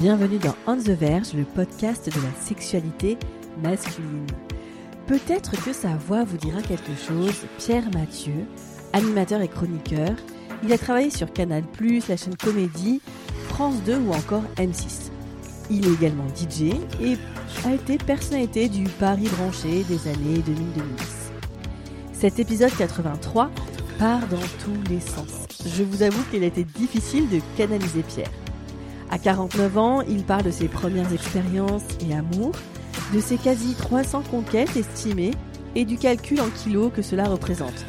Bienvenue dans On the Verge, le podcast de la sexualité masculine. Peut-être que sa voix vous dira quelque chose. Pierre Mathieu, animateur et chroniqueur, il a travaillé sur Canal+, la chaîne Comédie, France 2 ou encore M6. Il est également DJ et a été personnalité du Paris branché des années 2000-2010. Cet épisode 83 part dans tous les sens. Je vous avoue qu'il a été difficile de canaliser Pierre. À 49 ans, il parle de ses premières expériences et amours, de ses quasi 300 conquêtes estimées et du calcul en kilos que cela représente.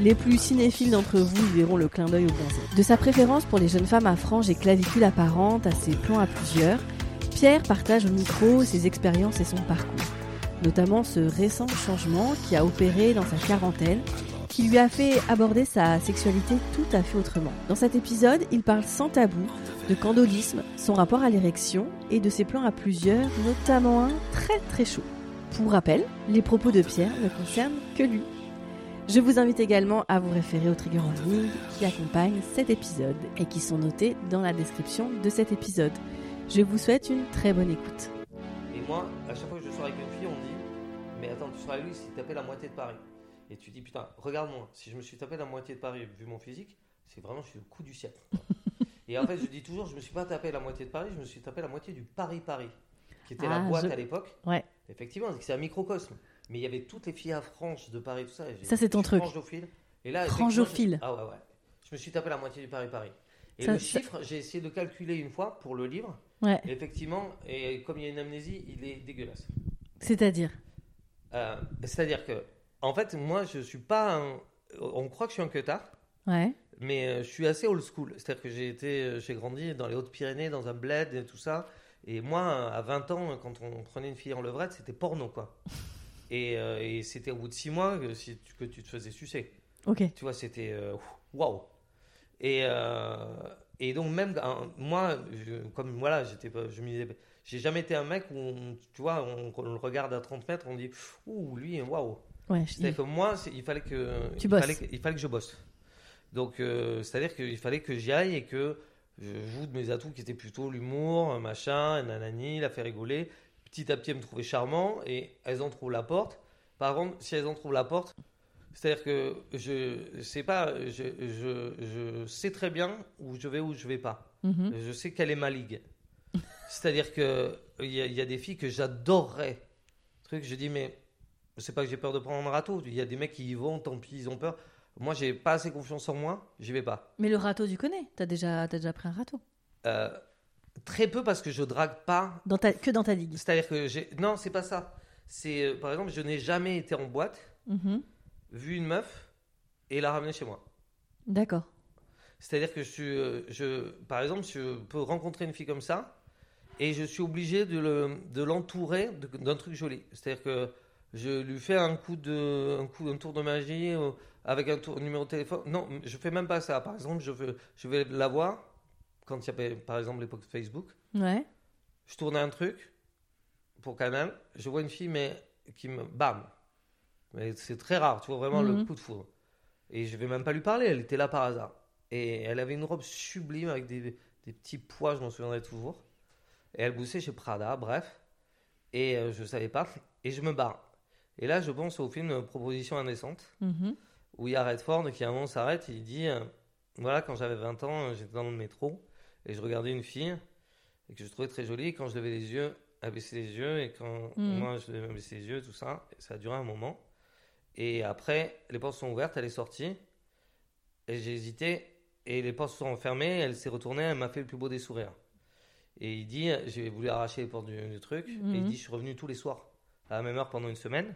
Les plus cinéphiles d'entre vous verront le clin d'œil au bronzé. De sa préférence pour les jeunes femmes à franges et clavicules apparentes à ses plans à plusieurs, Pierre partage au micro ses expériences et son parcours, notamment ce récent changement qui a opéré dans sa quarantaine qui lui a fait aborder sa sexualité tout à fait autrement. Dans cet épisode, il parle sans tabou de candolisme, son rapport à l'érection et de ses plans à plusieurs, notamment un très très chaud. Pour rappel, les propos de Pierre ne concernent que lui. Je vous invite également à vous référer aux trigger warnings qui accompagnent cet épisode et qui sont notés dans la description de cet épisode. Je vous souhaite une très bonne écoute. Et moi, à chaque fois que je sors avec une fille, on dit Mais attends, tu seras avec lui si tapé la moitié de Paris. Et tu dis, putain, regarde-moi, si je me suis tapé la moitié de Paris, vu mon physique, c'est vraiment, je suis le coup du siècle. et en fait, je dis toujours, je me suis pas tapé la moitié de Paris, je me suis tapé la moitié du Paris-Paris, qui était la Ah, boîte je- à l'époque. Ouais. Effectivement, c'est un microcosme. Mais il y avait toutes les filles à franges de Paris, tout ça. et Ça, c'est ton truc. Frangeophile. Et là, Frangeophile. Ah ouais, ouais. Je me suis tapé la moitié du Paris-Paris. Et Ça- le chiffre, j'ai essayé de le calculer une fois pour le livre. Ouais, Et effectivement, et comme il y a une amnésie, il est dégueulasse. c'est-à-dire? Euh, C'est-à-dire que, en fait, moi, je suis pas un... On croit que je suis un queutard, Ouais. mais euh, je suis assez old school. C'est-à-dire que j'ai été, euh, j'ai grandi dans les Hautes-Pyrénées, dans un bled et tout ça. Et moi, à 20 ans, quand on prenait une fille en levrette, c'était porno, quoi. Et, euh, et c'était au bout de 6 mois que, si tu, que tu te faisais sucer. Ok. Tu vois, c'était waouh. Et, euh, et donc même moi, je- comme voilà, j'étais, je me disais, j'ai jamais été un mec où, on- tu vois, on, on le regarde à 30 mètres, on dit, ouh, lui, waouh. Ouais, C'est-à-dire que moi, il fallait que, Tu il fallait que, il fallait que je bosse. Donc, euh, c'est-à-dire qu'il fallait que j'y aille et que je joue de mes atouts qui étaient plutôt l'humour, machin, nanani, la faire rigoler. Petit à petit, elles me trouvaient charmant et elles en trouvent la porte. Par contre, si elles en trouvent la porte, c'est-à-dire que je sais pas, je, je, je sais très bien où je vais, où je vais pas. Mhm. Je sais quelle est ma ligue. C'est-à-dire que il y, y a des filles que j'adorerais. Truc, je dis mais c'est pas que j'ai peur de prendre un râteau. Il y a des mecs qui y vont, tant pis, ils ont peur. Moi, j'ai pas assez confiance en moi, j'y vais pas. Mais le râteau, tu connais T'as déjà, as déjà pris un râteau Euh, très peu parce que je drague pas. dans ta, Que dans ta ligue C'est-à-dire que j'ai non, c'est pas ça. C'est euh, par exemple, je n'ai jamais été en boîte, Mhm. vu une meuf et la ramener chez moi. D'accord. C'est-à-dire que je, suis, euh, je, par exemple, je peux rencontrer une fille comme ça et je suis obligé de, le, de l'entourer de- d'un truc joli. C'est-à-dire que je lui fais un coup de, un coup, un tour de magie euh, avec un tour, numéro de téléphone. Non, je fais même pas ça. Par exemple, je, veux, je vais la voir quand il y avait, par exemple, l'époque Facebook. Ouais. Je tourne un truc pour Canal. Je vois une fille, mais qui me. Bam Mais c'est très rare, tu vois, vraiment le Mhm. coup de foudre. Et je vais même pas lui parler, elle était là par hasard. Et elle avait une robe sublime avec des, des petits pois, je m'en souviendrai toujours. Et elle bossait chez Prada, bref. Et euh, je savais pas. Et je me barre. Et là, je pense au film Proposition indécente Mhm. où il y a Redford qui à un moment s'arrête et il dit euh, voilà quand j'avais 20 ans j'étais dans le métro et je regardais une fille et que je trouvais très jolie et quand je levais les yeux elle baissait les yeux et quand Mhm. moi je levais baisser les yeux tout ça ça a duré un moment et après les portes sont ouvertes elle est sortie et j'ai hésité et les portes sont fermées elle s'est retournée elle m'a fait le plus beau des sourires et il dit j'ai voulu arracher les portes du, du truc et il Mhm. dit je suis revenu tous les soirs à la même heure pendant une semaine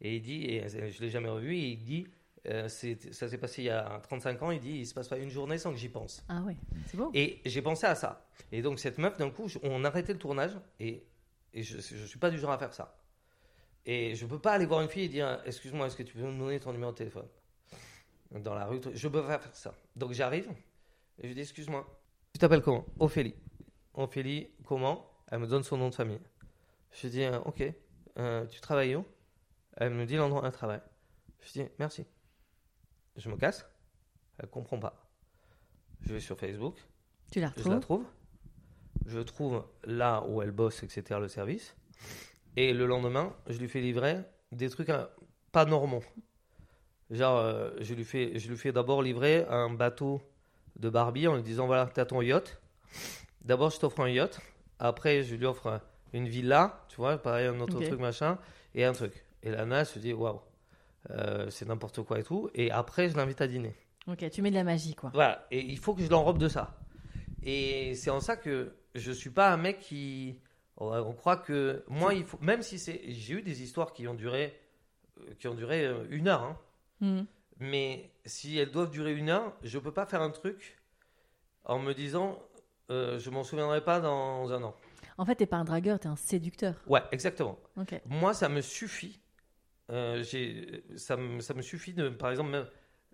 et il dit, et je l'ai jamais revu, et il dit, euh, ça s'est passé il y a 35 ans, il dit, il se passe pas une journée sans que j'y pense. Ah ouais, c'est beau. Et j'ai pensé à ça. Et donc cette meuf, d'un coup, on arrêtait le tournage, et, et je, je suis pas du genre à faire ça. Et je peux pas aller voir une fille et dire, excuse-moi, est-ce que tu peux me donner ton numéro de téléphone? Dans la rue, je peux pas faire ça. Donc j'arrive, et je dis, excuse-moi, tu t'appelles comment? Ophélie. Ophélie, comment? Elle me donne son nom de famille. Je dis, euh, ok, Euh, tu travailles où? Elle me dit l'endroit où elle travaille. Je dis, merci. Je me casse. Elle comprend pas. Je vais sur Facebook. Tu la Je la retrouves? trouve. je trouve là où elle bosse, etc., le service. Et le lendemain, je lui fais livrer des trucs hein, pas normaux. Genre, euh, je lui fais, je lui fais d'abord livrer un bateau de Barbie en lui disant voilà, t'as ton yacht. D'abord, je t'offre un yacht. Après, je lui offre une villa, tu vois, pareil, un autre truc, machin, et un truc. Et la nana elle se dit waouh, euh, c'est n'importe quoi et tout. Et après, je l'invite à dîner. Ok, tu mets de la magie, quoi. Voilà, et il faut que je l'enrobe de ça. Et c'est en ça que je suis pas un mec qui. On croit que moi, il faut. Même si c'est. J'ai eu des histoires qui ont duré, euh, qui ont duré euh, une heure, hein. Mhm. mais si elles doivent durer une heure, je peux pas faire un truc en me disant, euh, je m'en souviendrai pas dans un an. En fait, t'es pas un dragueur, t'es un séducteur. Ouais, exactement. Moi, ça me suffit. Euh, ça, me, ça me suffit de, par exemple,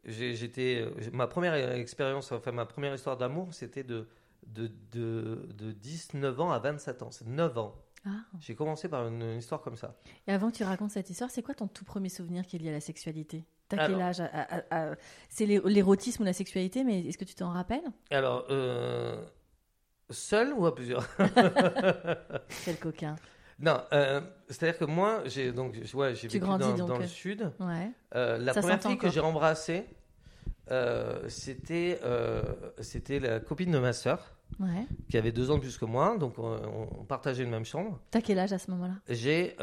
j'étais, ma première expérience, enfin ma première histoire d'amour, c'était de, de, de, de 19 ans à 27 ans. C'est 9 ans. Ah. J'ai commencé par une, une histoire comme ça. Et avant que tu racontes cette histoire, c'est quoi ton tout premier souvenir qui est lié à la sexualité? T'as quel âge? C'est l'é- l'érotisme ou la sexualité, mais est-ce que tu t'en rappelles? Alors, euh, seul ou à plusieurs? Quel coquin. Non, euh, c'est-à-dire que moi, j'ai donc, ouais, j'ai vécu grandis dans, donc, dans euh, le sud. Ouais. Euh, la Ça première fille que j'ai embrassée, euh, c'était c'était la copine de ma sœur, Ouais. qui avait deux ans de plus que moi, donc on, on partageait une même chambre. T'as quel âge à ce moment-là? J'ai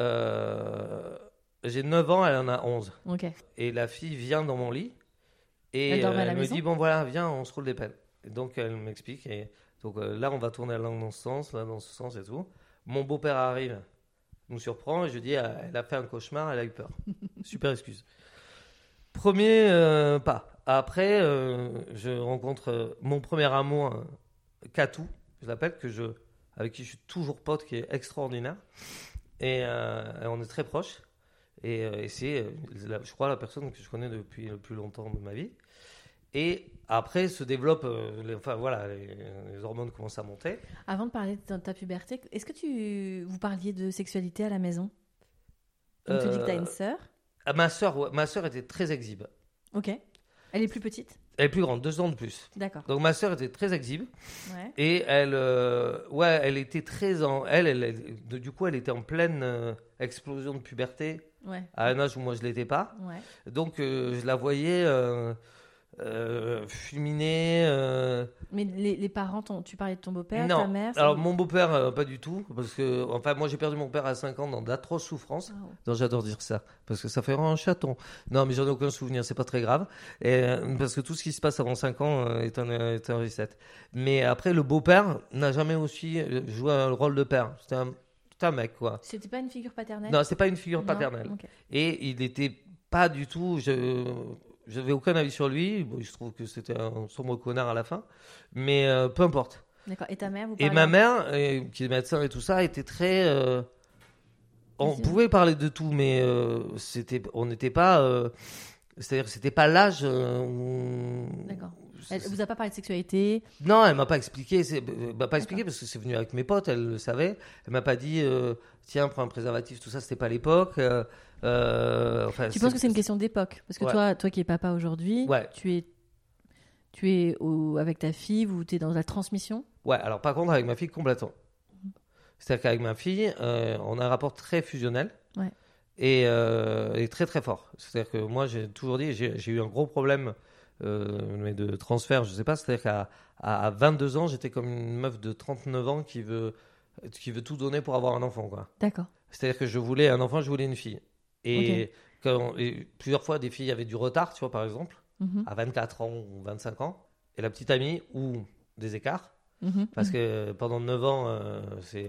j'ai 9 ans, elle en a 11. Ok. Et la fille vient dans mon lit et Elle me dit bon voilà, viens, on se roule des pelles. Et donc elle m'explique et donc euh, là on va tourner la langue dans ce sens, là dans ce sens et tout. Mon beau-père arrive, nous surprend et je dis ah, elle a fait un cauchemar, elle a eu peur. Super excuse. Premier euh, pas. Après, euh, je rencontre mon premier amour, Katou, je l'appelle, que je, avec qui je suis toujours pote, qui est extraordinaire. Et, euh, et on est très proches. Et, et c'est, je crois, la personne que je connais depuis le plus longtemps de ma vie. Et après se développent, euh, les, enfin voilà, les, les hormones commencent à monter. Avant de parler de ta, puberté, est-ce que tu vous parliez de sexualité à la maison? Donc tu dis que t'as Euh, une sœur? Ah, ma sœur, ouais, ma sœur était très exhibe. Ok. Elle est plus petite? Elle est plus grande, deux ans de plus. D'accord. Donc ma sœur était très exhibe. Ouais. Et elle, euh, ouais, elle était très en. Elle, elle, du coup, elle était en pleine euh, explosion de puberté, Ouais. à un âge où moi je l'étais pas. Ouais. Donc, euh, je la voyais euh, fulminer. euh, Mais les, les parents, ton- tu parlais de ton beau-père, ta Non, mère alors mon beau-père, euh, pas du tout. Parce que, enfin, moi j'ai perdu mon père à 5 ans dans d'atroces souffrances. Ah, ouais. Non, j'adore dire ça, parce que ça fait vraiment un chaton. Non, mais j'en ai aucun souvenir, c'est pas très grave. Et, euh, parce que tout ce qui se passe avant 5 ans euh, est, un, est un reset. Mais après, le beau-père n'a jamais aussi euh, joué un rôle de père. C'était un, c'était un mec, quoi. C'était pas une figure paternelle Non, c'est pas une figure Non paternelle. Ok. Et il n'était pas du tout. Je j'avais aucun avis sur lui. Bon, je trouve que c'était un sombre connard à la fin. Mais euh, peu importe. D'accord. Et ta mère, vous Et ma mère, euh, qui est médecin et tout ça, était très. euh, on Vas-y. pouvait parler de tout, mais euh, c'était, on n'était pas. euh, c'est-à-dire, que c'était pas l'âge. euh, où- D'accord. Elle vous a pas parlé de sexualité? Non, elle m'a pas expliqué. C'est, elle m'a pas expliqué parce que c'est venu avec mes potes, elle le savait. Elle m'a pas dit, euh, tiens, prends un préservatif, tout ça, c'était pas l'époque. euh, euh, enfin, Tu penses que c'est une question d'époque? Parce que Ouais. toi, toi qui es papa aujourd'hui, Ouais. tu es, tu es au- avec ta fille, ou tu es dans la transmission? Ouais, alors par contre, avec ma fille, complètement. C'est-à-dire qu'avec ma fille, euh, on a un rapport très fusionnel Ouais. et, euh, et très très fort. C'est-à-dire que moi, j'ai toujours dit, j'ai eu un gros problème mais de transfert, je sais pas. C'est-à-dire qu'à à, à 22 ans, j'étais comme une meuf de 39 ans qui veut, qui veut tout donner pour avoir un enfant. D'accord. C'est-à-dire que je voulais un enfant, je voulais une fille. Et, quand- et plusieurs fois, des filles avaient du retard, tu vois, par exemple, Mhm. à 24 ans ou 25 ans, et la petite amie, ou des écarts. Mhm. Parce que pendant 9 ans, euh,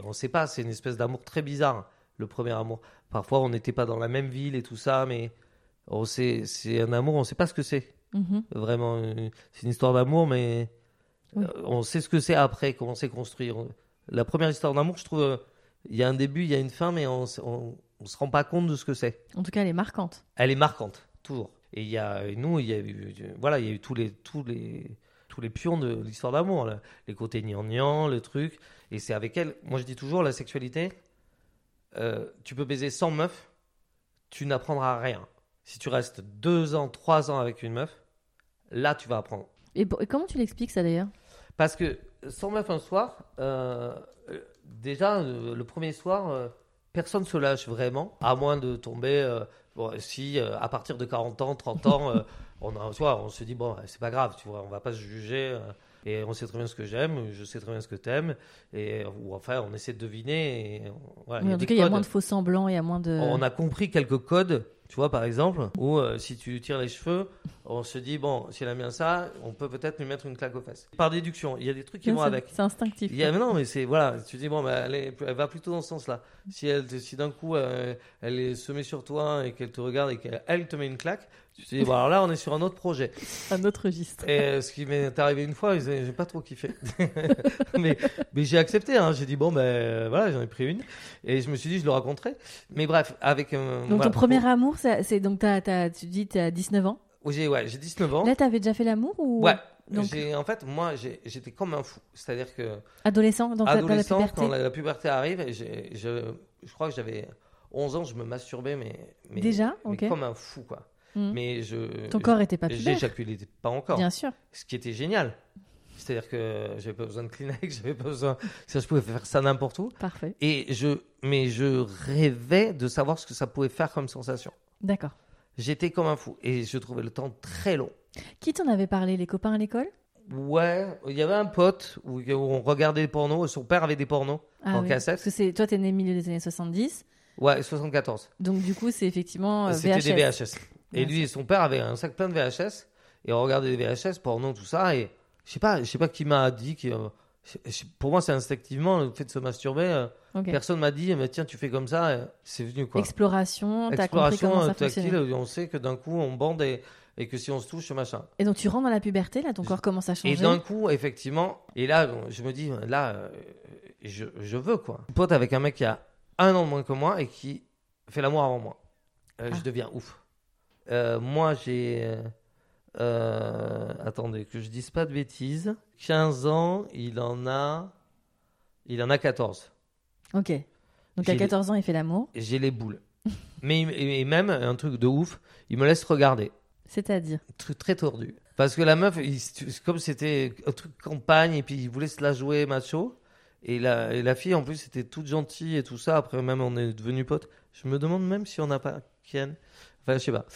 on ne sait pas, c'est une espèce d'amour très bizarre, le premier amour. Parfois, on n'était pas dans la même ville et tout ça, mais on c'est un amour, on ne sait pas ce que c'est. Mhm. Vraiment, euh, c'est une histoire d'amour, mais Oui. euh, on sait ce que c'est après, comment c'est construit. On- La première histoire d'amour, je trouve, euh, il y a un début, il y a une fin, mais on ne se rend pas compte de ce que c'est. En tout cas, elle est marquante. Elle est marquante, toujours. Et il y a, et nous, il y a eu, voilà, il y a eu tous les, tous les, tous les pions de l'histoire d'amour, les côtés gnangnan, le truc. Et c'est avec elle, moi je dis toujours, la sexualité, euh, tu peux baiser 100 meufs, tu n'apprendras rien. Si tu restes deux ans, trois ans avec une meuf, là tu vas apprendre. Et, comment tu l'expliques ça d'ailleurs? Parce que sans meuf un soir, euh, déjà, euh, le premier soir, euh, personne se lâche vraiment, à moins de tomber. euh, bon, si euh, à partir de 40 ans, 30 ans, euh, on, a un soir, on se dit, bon, c'est pas grave, tu vois, on va pas se juger. et on sait très bien ce que j'aime, je sais très bien ce que t'aimes, et ou enfin, on essaie de deviner. Et, voilà, Oui, en tout cas, il y a moins de faux semblants, il y a moins de. On a compris quelques codes, tu vois, par exemple, où euh, si tu tires les cheveux, on se dit, bon, si elle aime bien ça, on peut peut-être lui mettre une claque aux fesses. Par déduction, il y a des trucs qui vont avec. C'est instinctif. Il y a, mais non, mais c'est, voilà, tu dis, bon, bah, elle, est- elle va plutôt dans ce sens-là. Si, elle, te- si d'un coup, euh, elle est se met sur toi et qu'elle te regarde et qu'elle elle te met une claque, tu te dis, bon, alors là, on est sur un autre projet. Un autre registre. Et euh, ce qui m'est arrivé une fois, j'ai pas trop kiffé. mais mais j'ai accepté, hein. j'ai dit, bon, ben euh, voilà, j'en ai pris une. Et je me suis dit, je le raconterai. Mais bref, avec. euh, Donc voilà, ton premier amour, c'est donc t'as, t'as- tu dis tu as 19 ans? pour- J'ai ouais, j'ai 19 ans. Là, t'avais déjà fait l'amour ou? Ouais. donc- En fait, moi, j'étais comme un fou. C'est-à-dire que adolescent ta, dans la adolescent, puberté? quand la, la puberté arrive, je, je crois que j'avais 11 ans, je me masturbais, mais, mais Déjà? mais Ok. comme un fou, quoi. Mhm. Mais je, Ton corps était pas j'éjaculais pas encore. Bien sûr. Ce qui était génial. C'est-à-dire que j'avais pas besoin de Kleenex, j'avais pas besoin. Ça, je pouvais faire ça n'importe où. Parfait. Et je, mais je rêvais de savoir ce que ça pouvait faire comme sensation. D'accord. J'étais comme un fou et je trouvais le temps très long. Qui t'en avait parlé Les copains à l'école? Ouais, il y avait un pote où, où on regardait des pornos. Son père avait des pornos Ah en oui. cassette. Parce que c'est toi, t'es né milieu des années 70. Ouais, 74. Donc du coup, c'est effectivement euh, C'était des VHS. Et lui et son père avaient un sac plein de VHS et on regardait des VHS, porno, tout ça. Et je sais pas, je sais pas qui m'a dit que. euh, je- je- pour moi, c'est instinctivement le fait de se masturber. euh, Ok. Personne m'a dit, mais tiens, tu fais comme ça. euh, C'est venu quoi. Exploration, t'as compris Exploration comment ça euh, tactile, fonctionnait. on sait que d'un coup on bande et, et que si on se touche, machin. Et donc tu rentres dans la puberté, là, ton corps commence à Et changer. d'un coup, effectivement, et là, je me dis, là, euh, je, je veux quoi. Pote avec un mec qui a un an de moins que moi et qui fait l'amour avant moi. Euh, Ah. Je deviens ouf. Euh, moi, j'ai. euh, euh, attendez, que je dise pas de bêtises. 15 ans, il en a. Il en a 14. Ok. Donc à J'ai- 14 ans, il fait l'amour. J'ai les boules. Mais et même, un truc de ouf, il me laisse regarder. C'est-à-dire truc très tordu. Parce que la meuf, il- comme c'était un truc campagne et puis il voulait se la jouer macho. Et la, et la fille, en plus, était toute gentille et tout ça. Après, même, on est devenus potes. Je me demande même si on n'a pas Ken. Enfin, je sais pas.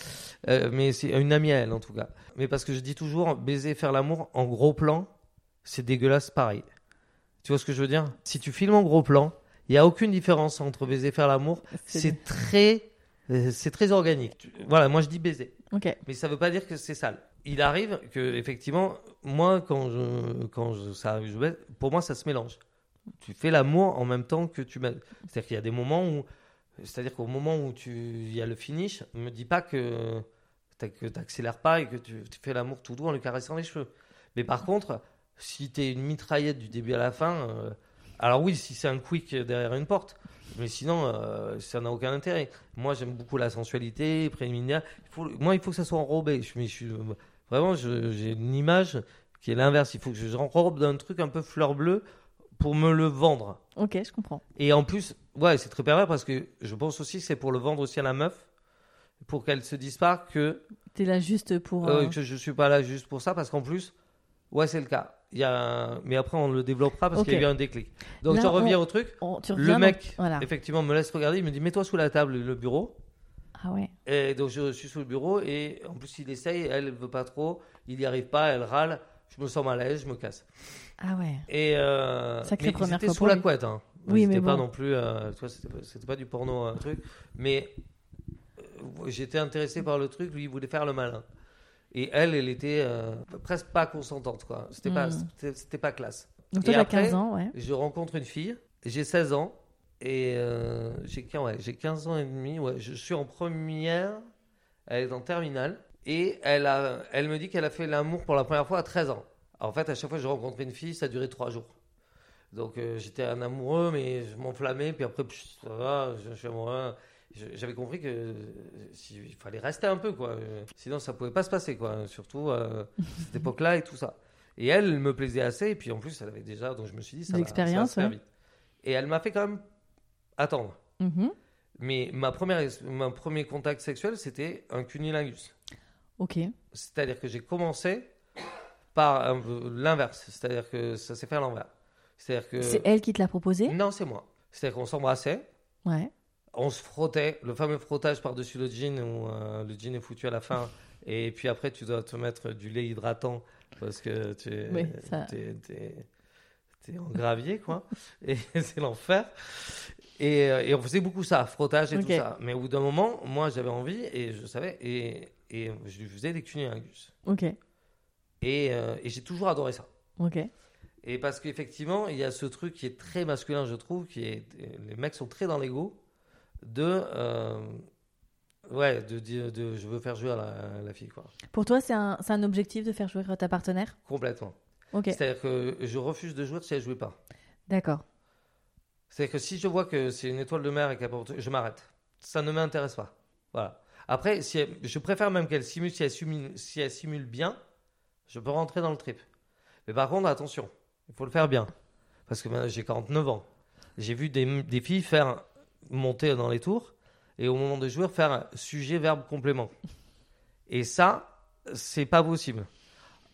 Euh, mais c'est une amie à elle, en tout cas. Mais parce que je dis toujours, baiser, faire l'amour en gros plan, c'est dégueulasse pareil. Tu vois ce que je veux dire? Si tu filmes en gros plan, il n'y a aucune différence entre baiser faire l'amour. C'est très, euh, c'est très organique. Voilà, moi je dis baiser Ok. mais ça veut pas dire que c'est sale. Il arrive que effectivement, moi quand je quand je, ça arrive, je baise, pour moi ça se mélange. Tu fais l'amour en même temps que tu baises. C'est-à-dire qu'il y a des moments où, c'est-à-dire qu'au moment où tu il y a le finish, me dis pas que que t'accélères pas et que tu, tu fais l'amour tout doux en lui caressant les cheveux. Mais par contre, si t'es une mitraillette du début à la fin, euh, alors oui, si c'est un quick derrière une porte. Mais sinon, euh, ça n'a aucun intérêt. Moi, j'aime beaucoup la sensualité préliminaire. Il faut, moi, il faut que ça soit enrobé. Je, mais je suis, vraiment, j'ai une image qui est l'inverse. Il faut que je j'enrobe d'un truc un peu fleur bleue pour me le vendre. Ok, je comprends. Et en plus, ouais, c'est très pervers parce que je pense aussi que c'est pour le vendre aussi à la meuf, pour qu'elle se dise pas que, T'es là juste pour. euh, euh, que je suis pas là juste pour ça, parce qu'en plus, ouais, c'est le cas. Il y a un- Mais après, on le développera parce qu'il y a eu un déclic. Donc, Là, je reviens on- au truc. on- Le dans- mec, Voilà. effectivement, me laisse regarder. Il me dit Mets-toi sous la table, le bureau. Ah ouais. Et donc je suis sous le bureau et en plus il essaye, elle, elle veut pas trop, il y arrive pas, elle râle, je me sens mal à l'aise, je me casse. Ah ouais. Et euh, Sacrée mais première ils étaient sous la couette, hein. Oui, mais étaient pas non plus, euh, tu vois, c'était pas, c'était du porno un truc, mais euh, j'étais intéressé par le truc, lui il voulait faire le malin. Et elle, elle était euh, presque pas consentante, quoi. C'était pas, Hmm. c'était, c'était pas classe. Donc toi, Et t'as après, 15 ans, ouais. Je rencontre une fille, j'ai 16 ans et euh, j'ai quin- ouais, j'ai 15 ans et demi. Ouais, je suis en première, elle est en terminale et elle, a, elle me dit qu'elle a fait l'amour pour la première fois à 13 ans. En fait, à chaque fois que je rencontrais une fille, ça durait 3 jours. Donc euh, j'étais un amoureux, mais je m'enflammais, puis après, pff, ça va, je, je suis amoureux. J'avais compris que euh, si- il fallait rester un peu, quoi. Euh, Sinon, ça pouvait pas se passer, quoi. Surtout euh, cette époque-là et tout ça. Et elle, elle me plaisait assez, et puis en plus, elle avait déjà, donc je me suis dit, ça va, ça va se faire ouais. vite. Et elle m'a fait quand même attendre. Mhm. Mais ma première, mon premier contact sexuel, c'était un cunilingus. Ok. C'est-à-dire que j'ai commencé par l'inverse, c'est-à-dire que ça s'est fait à l'envers. C'est-à-dire que C'est elle qui te l'a proposé? Non, c'est moi. C'est-à-dire qu'on s'embrassait, Ouais. on se frottait, le fameux frottage par-dessus le jean où euh, le jean est foutu à la fin, et puis après tu dois te mettre du lait hydratant parce que tu es, Oui, ça- t'es en gravier, quoi, et c'est l'enfer. Et, euh, et on faisait beaucoup ça, frottage et tout ça. Mais au bout d'un moment, moi j'avais envie et je savais, et, et je lui faisais des cunilingus. Ok. Et, euh, et j'ai toujours adoré ça. Ok. Et parce qu'effectivement, il y a ce truc qui est très masculin, je trouve, qui est les mecs sont très dans l'ego de euh, ouais de dire de, je veux faire jouer la, la fille quoi. Pour toi, c'est un, c'est un objectif de faire jouer ta partenaire? Complètement. Ok. C'est-à-dire que je refuse de jouer si elle jouait pas. D'accord. C'est-à-dire que si je vois que c'est une étoile de mer et qu'elle je m'arrête. Ça ne m'intéresse pas. Voilà. Après, si elle- je préfère même qu'elle simule si elle simule, si elle simule bien, je peux rentrer dans le trip. Mais par contre, attention, il faut le faire bien. Parce que j'ai 49 ans. J'ai vu des, filles faire monter dans les tours et au moment de jouer, faire sujet, verbe, complément. Et ça, c'est pas possible.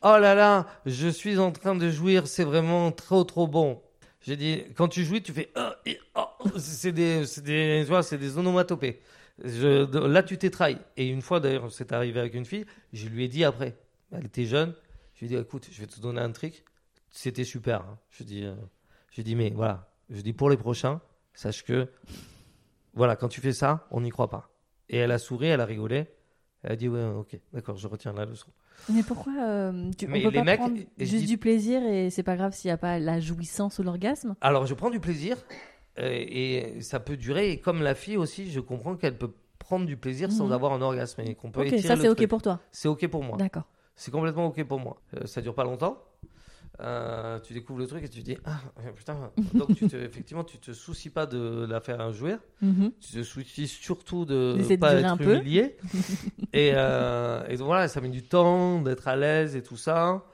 Oh là là, je suis en train de jouir, c'est vraiment trop trop bon. J'ai dit, quand tu jouis, tu fais. Et, ah. c'est des, des, des onomatopées. Là, tu t'es. Et une fois, d'ailleurs, c'est arrivé avec une fille, je lui ai dit après. Elle était jeune. Je lui ai dit, écoute, je vais te donner un trick. C'était super. hein. Je dis, euh, je dis, mais voilà. Je dis, pour les prochains, sache que, voilà, quand tu fais ça, on n'y croit pas. Et elle a souri, elle a rigolé. Elle a dit, ouais, ok, d'accord, je retiens la leçon. Mais pourquoi euh, tu, Mais on peut les pas mecs, prendre juste dis- du plaisir et c'est pas grave s'il n'y a pas la jouissance ou l'orgasme? Alors, je prends du plaisir euh, et ça peut durer. Et comme la fille aussi, je comprends qu'elle peut prendre du plaisir sans Mhm. avoir un orgasme et qu'on peut Ok, étirer ça c'est ok pour toi. C'est ok pour moi. D'accord. C'est complètement ok pour moi. Euh, ça dure pas longtemps. Euh, tu découvres le truc et tu te dis ah putain. Donc tu te, effectivement tu te soucies pas de la faire jouir. Mhm. Tu te soucies surtout de de pas être humilié. et, euh, et donc voilà, ça met du temps d'être à l'aise et tout ça.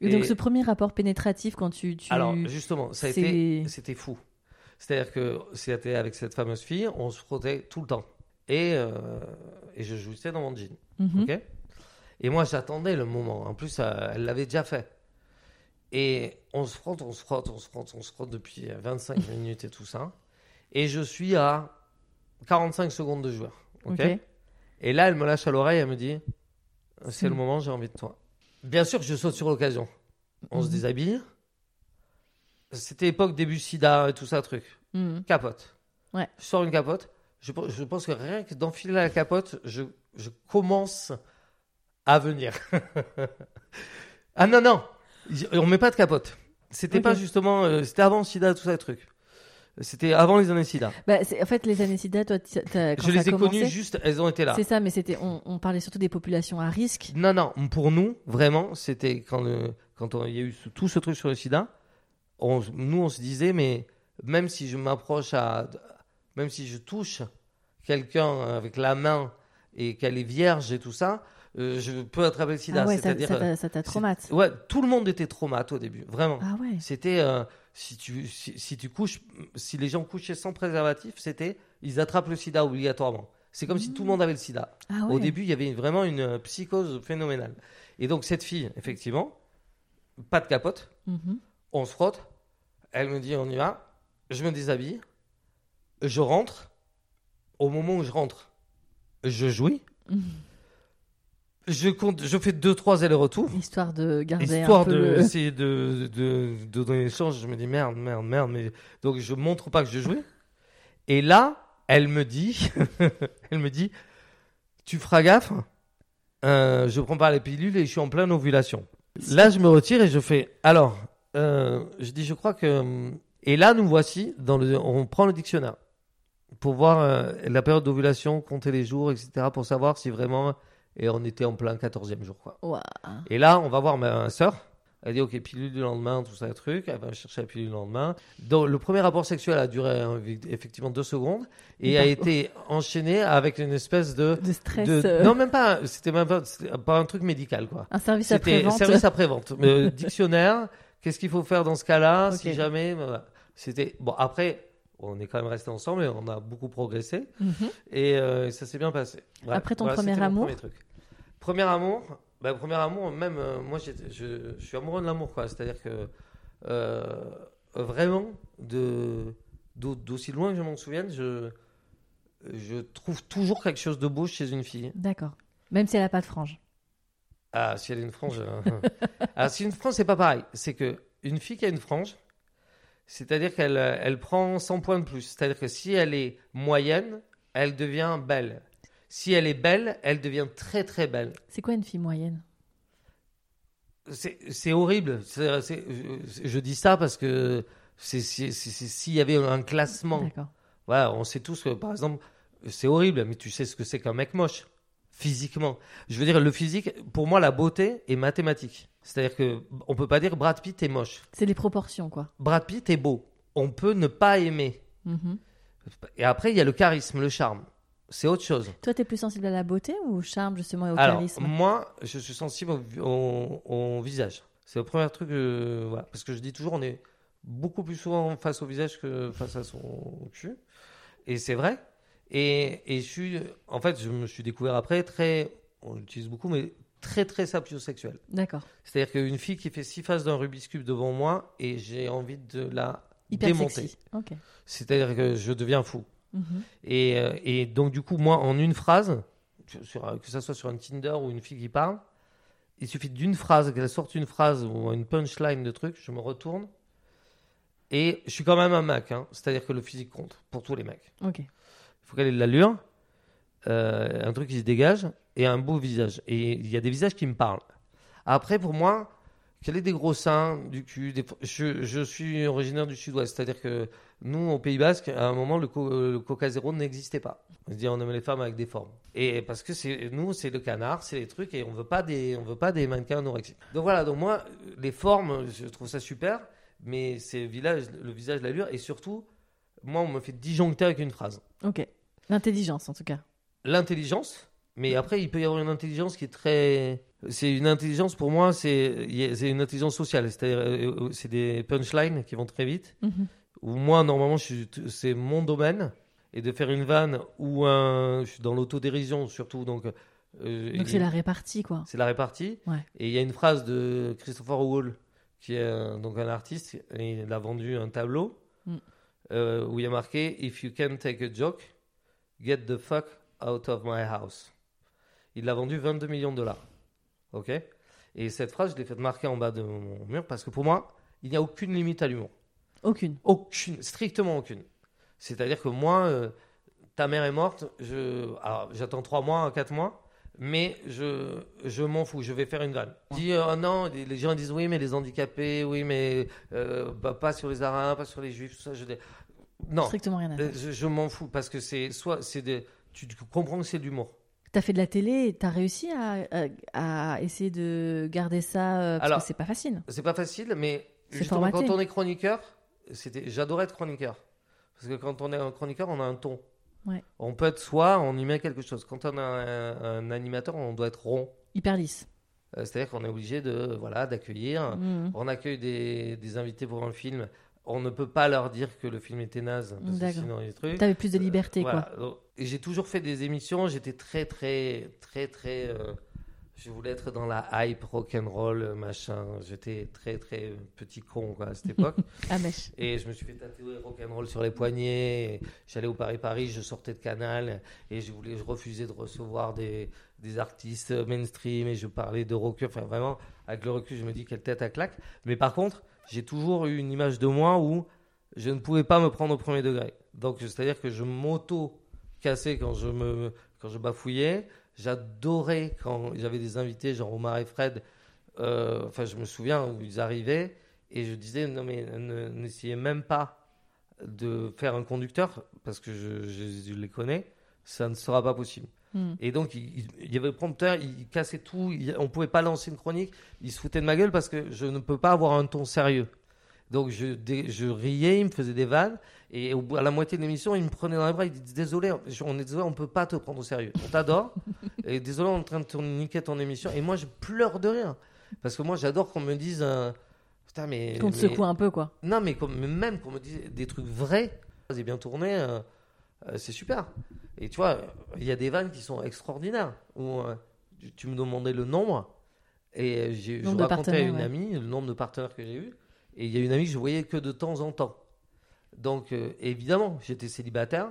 Et donc ce premier rapport pénétratif quand tu... tu... Alors justement, ça a c'est- été, c'était fou. C'est-à-dire que c'était avec cette fameuse fille, on se frottait tout le temps. Et, euh, et je jouissais dans mon jean. Mhm. ok? Et moi, j'attendais le moment. En plus, elle l'avait déjà fait. Et on se frotte, on se frotte, on se frotte, on se frotte depuis 25 minutes et tout ça. Et je suis à 45 secondes de joueur. ok. Et là, elle me lâche à l'oreille, elle me dit C'est le Mm. moment, j'ai envie de toi. Bien sûr que je saute sur l'occasion. On se Mhm. déshabille. C'était époque début sida et tout ça, truc. Mhm. Capote. Ouais. Je sors une capote. Je, pe- je pense que rien que d'enfiler la capote, je, je commence à venir. ah non, non. On met pas de capote. C'était Ok. pas justement. euh, c'était avant le sida, tout ça, truc. C'était avant les années sida. Bah, en fait, les années SIDA, toi, quand je ça les ai connues juste, elles ont été là. C'est ça, mais c'était, on, on parlait surtout des populations à risque. Non, non, pour nous, vraiment, c'était quand, le, il y a eu tout ce truc sur le sida, on- nous, on se disait, mais même si je m'approche à. Même si je touche quelqu'un avec la main et qu'elle est vierge et tout ça, euh, je peux attraper le sida. Ah ouais, C'est-à-dire. ça euh, t'a- ça t'a traumate. Ouais, tout le monde était traumate au début, vraiment. Ah ouais. C'était. euh, si, tu, si, si tu couches. Si les gens couchaient sans préservatif, c'était. Ils attrapent le sida obligatoirement. C'est comme si tout le monde avait le sida. Ah ouais. Au début, il y avait vraiment une psychose phénoménale. Et donc, cette fille, effectivement, pas de capote, Mhm. on se frotte, elle me dit on y va, je me déshabille, je rentre, au moment où je rentre, je jouis, Mhm. Je, compte, je fais deux, trois allers-retours, Histoire de garder histoire un peu de, le- essayer de, de, de donner l'échange, je me dis merde, merde, merde, mais donc je montre pas que je jouis. Et là, elle me dit, elle me dit, tu feras gaffe, euh, je prends pas les pilules et je suis en pleine ovulation. Là, je me retire et je fais, alors, euh, je dis, je crois que, et là, nous voici dans le, on prend le dictionnaire pour voir euh, la période d'ovulation, compter les jours, etc., pour savoir si vraiment, et on était en plein 14e jour, quoi. Et là, on va voir ma soeur. Elle dit, OK, pilule du lendemain, tout ça, truc. Elle va chercher la pilule du lendemain. Donc, le premier rapport sexuel a duré euh, effectivement deux secondes et a été enchaîné avec une espèce de. De stress. de- euh, Non, même pas. C'était même pas, pas un truc médical, quoi. Un service après-vente. service après-vente. Euh, dictionnaire. Qu'est-ce qu'il faut faire dans ce cas-là si jamais. C'était. Bon, après, on est quand même resté ensemble et on a beaucoup progressé. Mhm. Et euh, ça s'est bien passé. Voilà. Après ton Voilà, premier amour premier truc. Premier amour, Bah, premier amour, même euh, moi, je, je suis amoureux de l'amour, quoi. C'est-à-dire que euh, vraiment, d'aussi loin que je m'en souvienne, je, je trouve toujours quelque chose de beau chez une fille. D'accord. Même si elle a pas de frange. Ah, si elle a une frange. euh, Alors, si une frange, c'est pas pareil. C'est que une fille qui a une frange, c'est-à-dire qu'elle euh, elle prend 100 points de plus. C'est-à-dire que si elle est moyenne, elle devient belle. Si elle est belle, elle devient très très belle. C'est quoi une fille moyenne? C'est horrible. Je, je dis ça parce que s'il y avait un classement. Voilà, on sait tous que, par exemple, c'est horrible, mais tu sais ce que c'est qu'un mec moche, physiquement. Je veux dire, le physique, pour moi, la beauté est mathématique. C'est-à-dire que on peut pas dire Brad Pitt est moche. C'est les proportions, quoi. Brad Pitt est beau. On peut ne pas aimer. Mhm. Et après, il y a le charisme, le charme. C'est autre chose. Toi, t'es plus sensible à la beauté ou au charme, justement, et au Alors, charisme moi, je suis sensible au, au- au visage. C'est le premier truc, euh, voilà. Parce que je dis toujours, on est beaucoup plus souvent face au visage que face à son cul. Et c'est vrai. Et, et je suis, en fait, je me suis découvert après très, on l'utilise beaucoup, mais très, très sapiosexuel. D'accord. C'est-à-dire qu'une fille qui fait six faces d'un Rubik's Cube devant moi et j'ai envie de la Hyper démonter. sexy. Ok. C'est-à-dire que je deviens fou. Mhm. Et, euh, et donc, du coup, moi, en une phrase, sur- que ça soit sur un Tinder ou une fille qui parle, il suffit d'une phrase, qu'elle sorte une phrase ou une punchline de truc, je me retourne. Et je suis quand même un mec, hein. c'est-à-dire que le physique compte pour tous les mecs. Ok. Faut qu'elle ait de l'allure, euh, un truc qui se dégage et un beau visage. Et il y a des visages qui me parlent. Après, pour moi, qu'elle ait des gros seins, du cul, je, suis originaire du sud-ouest, c'est-à-dire que nous, au Pays Basque, à un moment, le, le Coca Zéro n'existait pas. On se dit, on aime les femmes avec des formes. Et parce que nous, c'est le canard, c'est les trucs, et on veut veut pas des mannequins anorexiques. Donc voilà, donc moi, les formes, je trouve ça super, mais c'est le visage, l'allure, et surtout, moi, on me fait disjoncter avec une phrase Ok. L'intelligence, en tout cas. l'intelligence, mais après, il peut y avoir une intelligence qui est très. C'est une intelligence, pour moi, c'est une intelligence sociale. C'est-à-dire, euh, c'est des punchlines qui vont très vite. Mhm. Où moi, normalement, c'est mon domaine. Et de faire une vanne ou un. Je suis dans l'autodérision, surtout. Donc, euh, Donc c'est la répartie, quoi. c'est la répartie. Ouais. Et il y a une phrase de Christopher Wall, qui est un- donc un artiste, et il a vendu un tableau Mm. euh, où il y a marqué If you can take a joke, get the fuck out of my house. Il l'a vendu 22 millions de dollars. Ok? Et cette phrase, je l'ai fait marquer en bas de mon mur parce que pour moi, il n'y a aucune limite à l'humour. Aucune. Aucune, strictement aucune. C'est-à-dire que moi, euh, ta mère est morte, je, j'attends trois mois, quatre mois, mais je, je m'en fous, je vais faire une vanne. Dis, euh, non, les, les gens disent oui, mais les handicapés, oui, mais euh, bah, pas sur les Arabes, pas sur les Juifs, tout ça. Je dis, non, Strictement rien à euh, faire. je, je m'en fous parce que c'est soit c'est des, tu tu comprends que c'est de l'humour. T'as fait de la télé et t'as réussi à, à, à essayer de garder ça euh, parce Alors, que c'est pas facile. C'est pas facile, mais justement, quand on est chroniqueur, c'était, j'adorais être chroniqueur. Parce que quand on est un chroniqueur, on a un ton. Ouais. On peut être soit, on y met quelque chose. Quand on a un, un animateur, on doit être rond. Hyper lisse. Euh, C'est-à-dire qu'on est obligé de, voilà, d'accueillir. Mhm. On accueille des, des invités pour un film. On ne peut pas leur dire que le film était naze. Parce que D'accord. sinon, trucs. T'avais plus de liberté, quoi. Voilà. Donc, Et j'ai toujours fait des émissions. J'étais très, très, très, très. euh, je voulais être dans la hype, rock'n'roll, euh, machin. J'étais très, très petit con quoi, à cette époque. Ah, mèche. et je me suis fait tatouer rock'n'roll sur les poignets. Et J'allais au Paris-Paris, je sortais de Canal. Et je, voulais, je refusais de recevoir des, des artistes mainstream. Et je parlais de rockers. Enfin, vraiment, avec le recul, je me dis quelle tête à claque. Mais par contre, j'ai toujours eu une image de moi où je ne pouvais pas me prendre au premier degré. Donc, c'est-à-dire que je m'auto-cassais quand je, me, quand je bafouillais. J'adorais quand j'avais des invités, genre Omar et Fred. Euh, enfin, je me souviens où ils arrivaient et je disais non, mais ne- n'essayez même pas de faire un conducteur parce que je, je- je les connais, ça ne sera pas possible. Mhm. Et donc, il, y avait le prompteur, il cassait tout, il- on pouvait pas lancer une chronique, il se foutait de ma gueule parce que je ne peux pas avoir un ton sérieux. Donc, je, riais, il me faisait des vannes, et au à la moitié de l'émission, il me prenait dans les bras, il dit Désolé, on est désolé, on peut pas te prendre au sérieux. On t'adore, et désolé, on est en train de te niquer ton émission. Et moi, je pleure de rire. Parce que moi, j'adore qu'on me dise euh, Putain, mais. Qu'on te mais- secoue un peu, quoi. non, mais, comme, même qu'on me dise des trucs vrais, c'est bien tourné, euh, c'est super. Et tu vois, il y a des vannes qui sont extraordinaires. Où, euh, tu, tu me demandais le nombre. Et euh, j'ai- je racontais à une ouais. amie le nombre de partenaires que j'ai eu. Et il y a une amie que je voyais que de temps en temps. Donc, euh, évidemment, j'étais célibataire.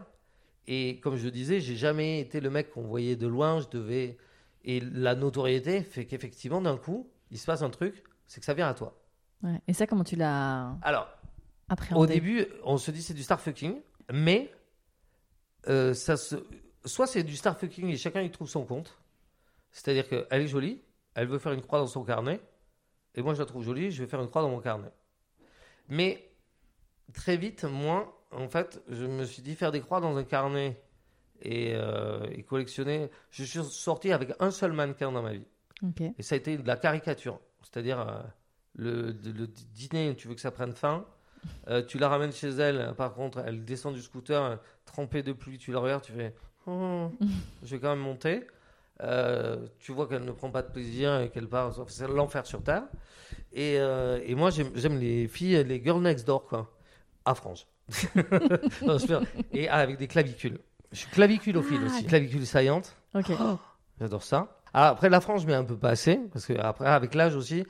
Et comme je le disais, j'ai jamais été le mec qu'on voyait de loin. Je devais. Et la notoriété fait qu'effectivement, d'un coup, il se passe un truc, c'est que ça vient à toi. Ouais. Et ça, comment tu l'as Alors, appréhendé? au début, on se dit c'est du starfucking, mais euh, ça se... soit c'est du starfucking et chacun y trouve son compte. C'est-à-dire qu'elle est jolie, elle veut faire une croix dans son carnet, et moi je la trouve jolie, je vais faire une croix dans mon carnet. Mais très vite, moi, en fait, je me suis dit faire des croix dans un carnet et, euh, et collectionner. Je suis sorti avec un seul mannequin dans ma vie. Et ça a été de la caricature. C'est-à-dire, euh, le, le dîner, tu veux que ça prenne fin. Euh, tu la ramènes chez elle, par contre, elle descend du scooter, euh, trempée de pluie, tu la regardes, tu fais Oh, Je vais quand même monter. Euh, tu vois qu'elle ne prend pas de plaisir et qu'elle part. C'est l'enfer sur Terre. Et, euh, et moi, j'aime les filles, les girls next door, quoi. À frange. Et ah, avec des clavicules. Je suis claviculophile Ah, aussi. Clavicule saillante. Ok. J'adore ça. Ah, après, la frange, mais un peu pas assez, parce que après, avec l'âge aussi,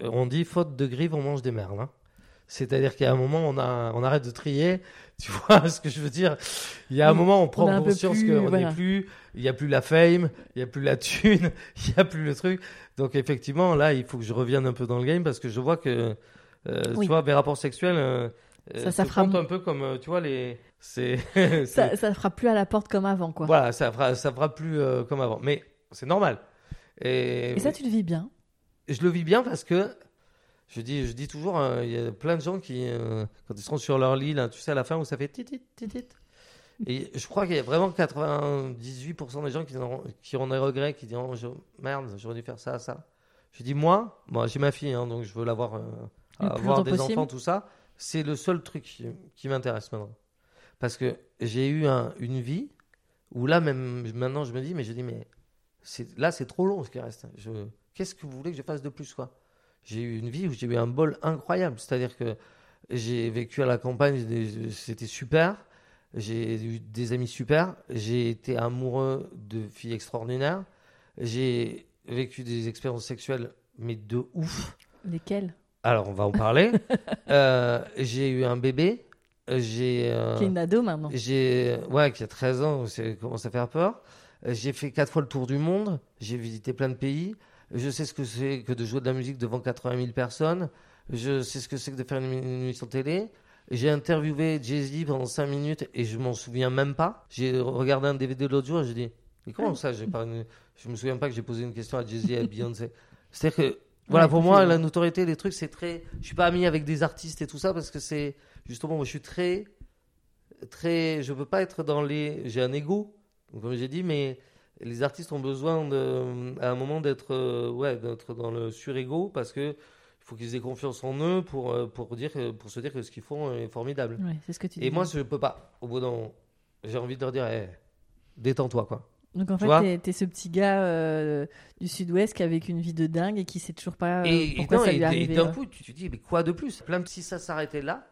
on dit faute de grive, on mange des merles. hein. C'est-à-dire qu'il y a un moment, on, a, on arrête de trier. Tu vois ce que je veux dire? Il y a un On- moment, on on prend peu conscience qu'on n'est voilà. plus, il n'y a plus la fame, il n'y a plus la thune, il n'y a plus le truc. Donc, effectivement, là, il faut que je revienne un peu dans le game parce que je vois que, euh, Oui. tu vois, mes rapports sexuels, euh, Ça, euh, ça fera- comptent un peu comme, tu vois, les. C'est. Ça, ça fera plus à la porte comme avant, quoi. voilà, ça fera, ça fera plus euh, comme avant. Mais c'est normal. Et, Et ça, tu le vis bien? je le vis bien parce que je dis, je dis toujours, euh, il y a plein de gens qui, euh, quand ils seront sur leur lit, là, tu sais, à la fin où ça fait titit, titit. Et je crois qu'il y a vraiment 98% des gens qui auront, qui auront des regrets, qui diront je- merde, j'aurais dû faire ça, ça. Je dis moi, moi j'ai ma fille, hein, donc je veux l'avoir, euh, avoir des possible. enfants, tout ça. C'est le seul truc qui, qui m'intéresse maintenant. Parce que j'ai eu un- une vie où là, même maintenant, je me dis, mais je dis, mais là, c'est trop long ce qui reste. Qu'est-ce que vous voulez que je fasse de plus, quoi? J'ai eu une vie où j'ai eu un bol incroyable. C'est-à-dire que j'ai vécu à la campagne, c'était super. J'ai eu des amis super. J'ai été amoureux de filles extraordinaires. J'ai vécu des expériences sexuelles, mais de ouf. Lesquels Alors, on va en parler. Euh, j'ai eu un bébé. J'ai. euh, Qui est une ado maintenant. j'ai ouais, qui a 13 ans, c'est commence à faire peur. J'ai fait quatre fois le tour du monde. J'ai visité plein de pays. Je sais ce que c'est que de jouer de la musique devant 80 000 personnes. Je sais ce que c'est que de faire une, une émission télé. J'ai interviewé Jay-Z pendant 5 minutes et je m'en souviens même pas. J'ai regardé un DVD l'autre jour et j'ai dit Mais comment ça j'ai pas une- Je me souviens pas que j'ai posé une question à Jay-Z et à Beyoncé. C'est-à-dire que, voilà, Ouais, pour moi, la notoriété, les trucs, c'est très. Je suis pas ami avec des artistes et tout ça parce que c'est. Justement, moi, je suis très très je peux pas être dans les j'ai un ego comme j'ai dit mais les artistes ont besoin de à un moment d'être euh, ouais d'être dans le surego parce que il faut qu'ils aient confiance en eux pour euh, pour dire pour se dire que ce qu'ils font est formidable Ouais, c'est ce que tu et dis. moi je peux pas au bout d'un moment, j'ai envie de leur dire eh, détends-toi quoi Donc en tu fait, t'es, t'es ce petit gars euh, du sud-ouest qui a vécu une vie de dingue et qui sait toujours pas et, et pourquoi non, ça et- lui est et arrivé. d'un ouais. coup tu te dis mais quoi de plus? Plein de si ça s'arrêtait là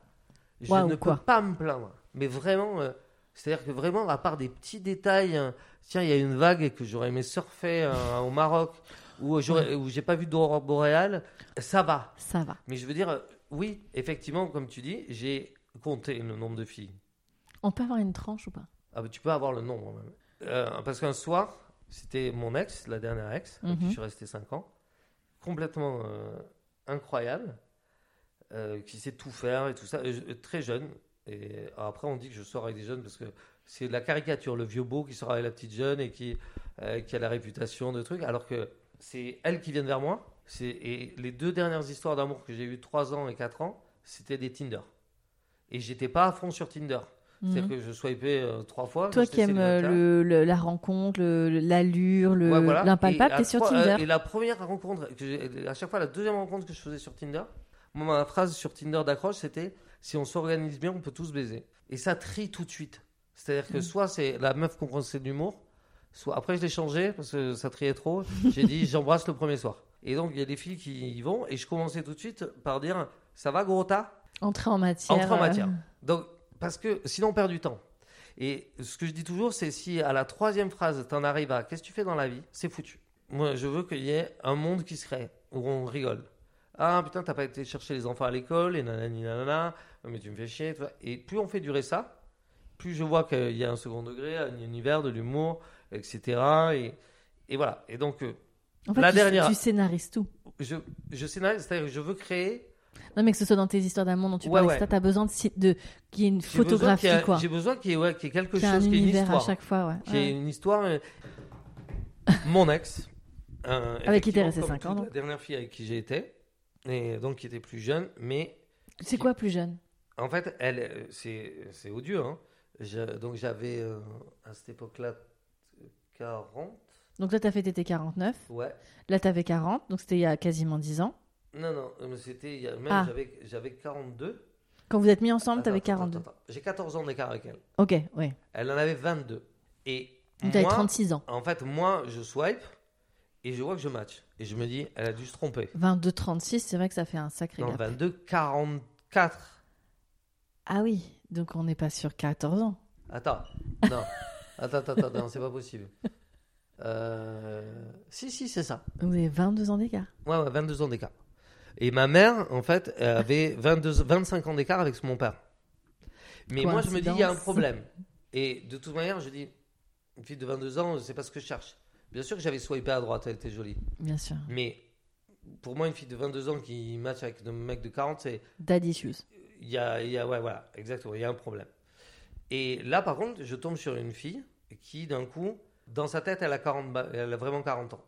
je ne quoi. peux pas me plaindre mais vraiment euh, c'est-à-dire que vraiment à part des petits détails euh, tiens il y a une vague que j'aurais aimé surfer euh, au Maroc où j'aurais où j'ai pas vu d'aurore boréale ça va Ça va. mais je veux dire euh, oui effectivement comme tu dis j'ai compté le nombre de filles On peut avoir une tranche ou pas? Ah, bah, tu peux avoir le nombre même. Euh, parce qu'un soir, c'était mon ex, la dernière ex, avec qui Mhm. je suis resté 5 ans, complètement euh, incroyable, qui sait tout faire et tout ça, très jeune. Et après, on dit que je sors avec des jeunes parce que c'est la caricature, le vieux beau qui sort avec la petite jeune et qui, euh, qui a la réputation de trucs, alors que c'est elle qui vient vers moi. C'est- Et les deux dernières histoires d'amour que j'ai eues, 3 ans et 4 ans, c'était des Tinder. Et j'étais pas à fond sur Tinder. C'est-à-dire Mhm. que je swipais euh, trois fois. Toi qui aimes euh, le, le- la rencontre, le- l'allure, le, Ouais, voilà. l'impalpable, t'es sur Tinder. euh, Et la première rencontre, que à chaque fois, la deuxième rencontre que je faisais sur Tinder, moi, ma phrase sur Tinder d'accroche, c'était si on s'organise bien, on peut tous baiser. Et ça trie tout de suite. C'est-à-dire que Mm. soit c'est la meuf qu'on pensait de l'humour, soit après je l'ai changé parce que ça triait trop. J'ai dit j'embrasse le premier soir. Et donc il y a des filles qui y vont et je commençais tout de suite par dire ça va gros tas? Entrer en matière. Entrer en matière. Donc, parce que sinon, on perd du temps. Et ce que je dis toujours, c'est si à la troisième phrase, tu en arrives à qu'est-ce que tu fais dans la vie, c'est foutu. Moi, je veux qu'il y ait un monde qui se crée. où on rigole. Ah putain, t'as pas été chercher les enfants à l'école, et nanani nanana, mais tu me fais chier. Et plus on fait durer ça, plus je vois qu'il y a un second degré, un univers, de l'humour, etc. Et, et voilà. Et donc, euh, En fait, La tu, dernière. tu scénarises tout. je, je scénarise, c'est-à-dire que je veux créer. Non, mais que ce soit dans tes histoires d'amour dont tu Ouais, parles, ouais. tu as besoin de, de qu'il y ait une photographie. J'ai besoin qu'il y, ait, ouais, qu'il y ait quelque y chose, qu'il y ait une univers à histoire. chaque fois, ouais. Qu'il y ait une histoire. euh, Mon ex. euh, Avec qui t'es resté comme cinq ans, toute donc. La dernière fille avec qui j'ai été. Et donc, qui était plus jeune, mais C'est quoi plus jeune? En fait, elle, euh, c'est, c'est odieux. Hein. Je- donc j'avais euh, à cette époque-là 40. Donc là, tu as fait tes 49. Ouais. Là, tu avais 40. Donc c'était il y a quasiment 10 ans. Non, non, mais c'était. il y a- Même Ah. j'avais, j'avais 42. Quand vous êtes mis ensemble, tu avais Attends, attends, 42. attends, attends. J'ai 14 ans d'écart avec elle. Ok, ouais. Elle en avait 22. Et Donc tu avais moi, 36 ans. en fait, moi, je swipe et je vois que je match. Et je me dis, elle a dû se tromper. 22, 36, c'est vrai que ça fait un sacré Non, gap. 22, 44. Ah oui, donc on n'est pas sur 14 ans. Attends, non. Attends, attends, attends, non, c'est pas possible. Euh... Si, si, c'est ça. Vous avez 22 ans d'écart. Ouais, ouais, 22 ans d'écart. Et ma mère, en fait, avait 22, 25 ans d'écart avec mon père. Mais moi, je me dis, il y a un problème. Et de toute manière, je dis, une fille de 22 ans, c'est pas ce que je cherche. Bien sûr que j'avais swipé à droite, elle était jolie. Bien sûr. Mais pour moi, une fille de 22 ans qui match avec un mec de 40, c'est. Daddy issues. Il y a, il y a- ouais, voilà, exactement, il y a un problème. Et là, par contre, je tombe sur une fille qui, d'un coup, dans sa tête, elle a, 40, ba- elle a vraiment 40 ans.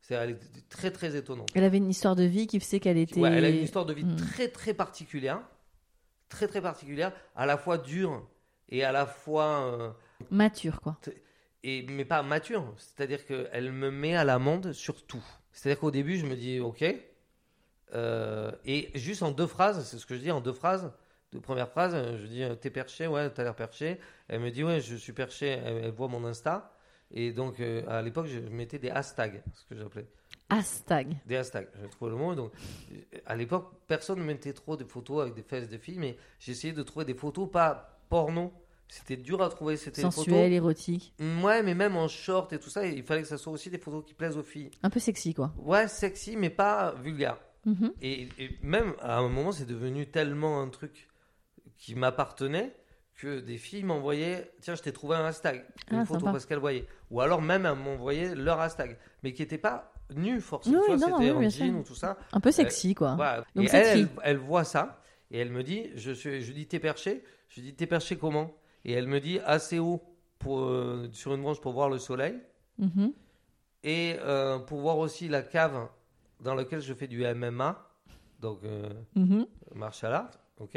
C'est, elle est très, très étonnante. Elle avait une histoire de vie qui faisait qu'elle était. Ouais, elle a une histoire de vie Hmm. très très particulière, très très particulière, à la fois dure et à la fois euh, mature, quoi. et mais pas mature. C'est-à-dire qu'elle me met à l'amende sur tout. C'est-à-dire qu'au début, je me dis ok, euh, et juste en deux phrases, c'est ce que je dis en deux phrases. Deux premières phrases, euh, je dis euh, t'es perché, ouais, t'as l'air perché. Elle me dit ouais, je suis perché. Elle, elle voit mon Insta. Et donc euh, à l'époque, je mettais des hashtags, ce que j'appelais. Hashtag. Des hashtags, je trouve le mot. Donc, à l'époque, personne ne mettait trop de photos avec des fesses de filles, mais essayé de trouver des photos pas porno. C'était dur à trouver, c'était photos. érotique. Ouais, mais même en short et tout ça, il fallait que ça soit aussi des photos qui plaisent aux filles. Un peu sexy, quoi. Ouais, sexy, mais pas vulgaire. Mhm. Et, et même à un moment, c'est devenu tellement un truc qui m'appartenait que des filles m'envoyaient Tiens, je t'ai trouvé un hashtag, une Ah, photo qu'elles voyaient. Ou alors même elles m'envoyaient leur hashtag, mais qui n'était pas nu forcément. Oui, c'était oui, en jean ou tout ça. Un peu sexy, quoi. Voilà. Donc et elle, fille. elle, elle voit ça et elle me dit, je suis, je dis t'es perché? Je dis t'es perché comment? Et elle me dit assez haut pour euh, sur une branche pour voir le soleil Mhm. et euh, pour voir aussi la cave dans laquelle je fais du MMA, donc euh, Mhm. à l'art, ok?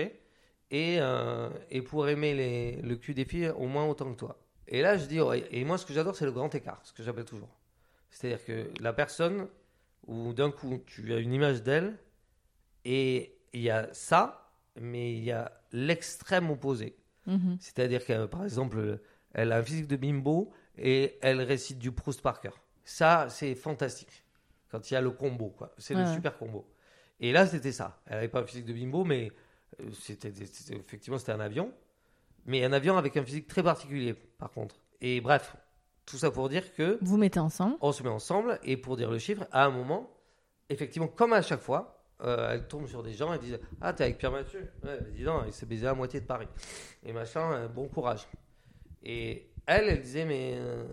Et euh, et pour aimer les, le cul des filles au moins autant que toi. Et là je dis et moi ce que j'adore c'est le grand écart, ce que j'appelle toujours. C'est-à-dire que la personne où d'un coup tu as une image d'elle et il y a ça, mais il y a l'extrême opposé. Mhm. C'est-à-dire que par exemple, elle a un physique de bimbo et elle récite du Proust par cœur. Ça, c'est fantastique. Quand il y a le combo, quoi. C'est Ouais, le super combo. Et là, c'était ça. Elle n'avait pas un physique de bimbo, mais euh, c'était effectivement c'était un avion, mais un avion avec un physique très particulier, par contre. Et bref, tout ça pour dire que Vous mettez ensemble. on se met ensemble et pour dire le chiffre, à un moment, effectivement, comme à chaque fois, euh, elle tombe sur des gens et disent Ah, t'es avec Pierre Mathieu? Ouais, dis donc, il s'est baisé la moitié de Paris. Et machin, euh, bon courage. Et elle, elle disait Mais euh,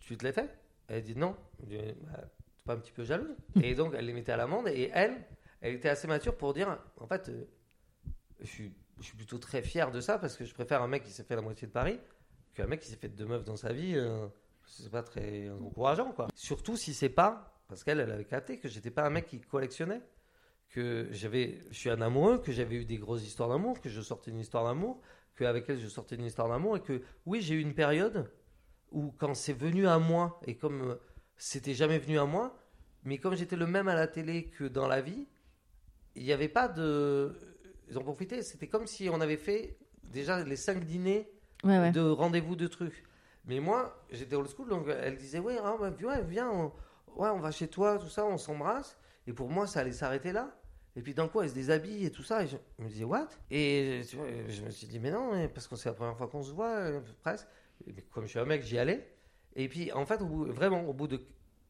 tu te l'as fait? Elle dit Non. Je dis, Bah, t'es pas un petit peu jalouse Et donc, elle les mettait à l'amende et elle, elle était assez mature pour dire En fait, euh, je suis, je suis plutôt très fier de ça parce que je préfère un mec qui s'est fait la moitié de Paris qu'un mec qui s'est fait deux meufs dans sa vie. euh, c'est pas très encourageant quoi. Surtout si c'est pas parce qu'elle elle avait capté que j'étais pas un mec qui collectionnait, que j'avais je suis un amoureux, que j'avais eu des grosses histoires d'amour, que je sortais une histoire d'amour, qu'avec elle je sortais une histoire d'amour et que oui, j'ai eu une période où quand c'est venu à moi et comme euh, c'était jamais venu à moi, mais comme j'étais le même à la télé que dans la vie, il n'y avait pas de ils en profitaient, c'était comme si on avait fait déjà les cinq dîners Ouais, ouais. de rendez-vous de trucs. Mais moi, j'étais old school, donc elle disait Ouais, ah, bah, ouais, viens, on, ouais, on va chez toi, tout ça, on s'embrasse. Et pour moi, ça allait s'arrêter là. Et puis d'un coup, elle se déshabille et tout ça. Et je me disais What? Et tu vois, je me suis dit Mais non, parce que c'est la première fois qu'on se voit, euh, presque. Et comme je suis un mec, j'y allais. Et puis en fait, au bout- vraiment, au bout de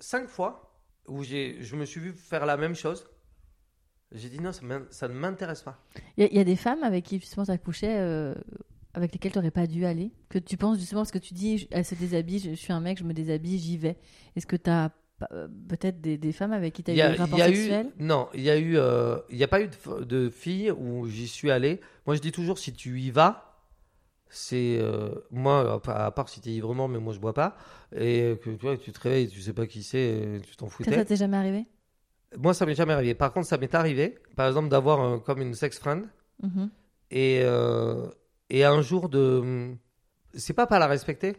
cinq fois, où j'ai, je me suis vu faire la même chose. J'ai dit non, ça, ne m'intéresse pas. Il y, a- il y a des femmes avec qui justement tu accouchais, euh, avec lesquelles tu n'aurais pas dû aller? Que tu penses justement, parce que tu dis, je- elle se déshabille, je, je suis un mec, je me déshabille, j'y vais. Est-ce que tu as peut-être des, des femmes avec qui tu as eu y a, des rapports il y a sexuels? eu, non, il y a eu, euh, n'y a pas eu de, de filles où j'y suis allé. Moi, je dis toujours, si tu y vas, c'est euh, moi, à part- si tu es ivre mais moi je bois pas, et que tu vois, tu te réveilles, tu sais pas qui c'est, et tu t'en Ça, foutais. ça t'est jamais arrivé? Moi, ça m'est jamais arrivé. Par contre, ça m'est arrivé, par exemple, d'avoir un- comme une sex friend Mhm. et euh, et un jour de, c'est pas pas la respecter,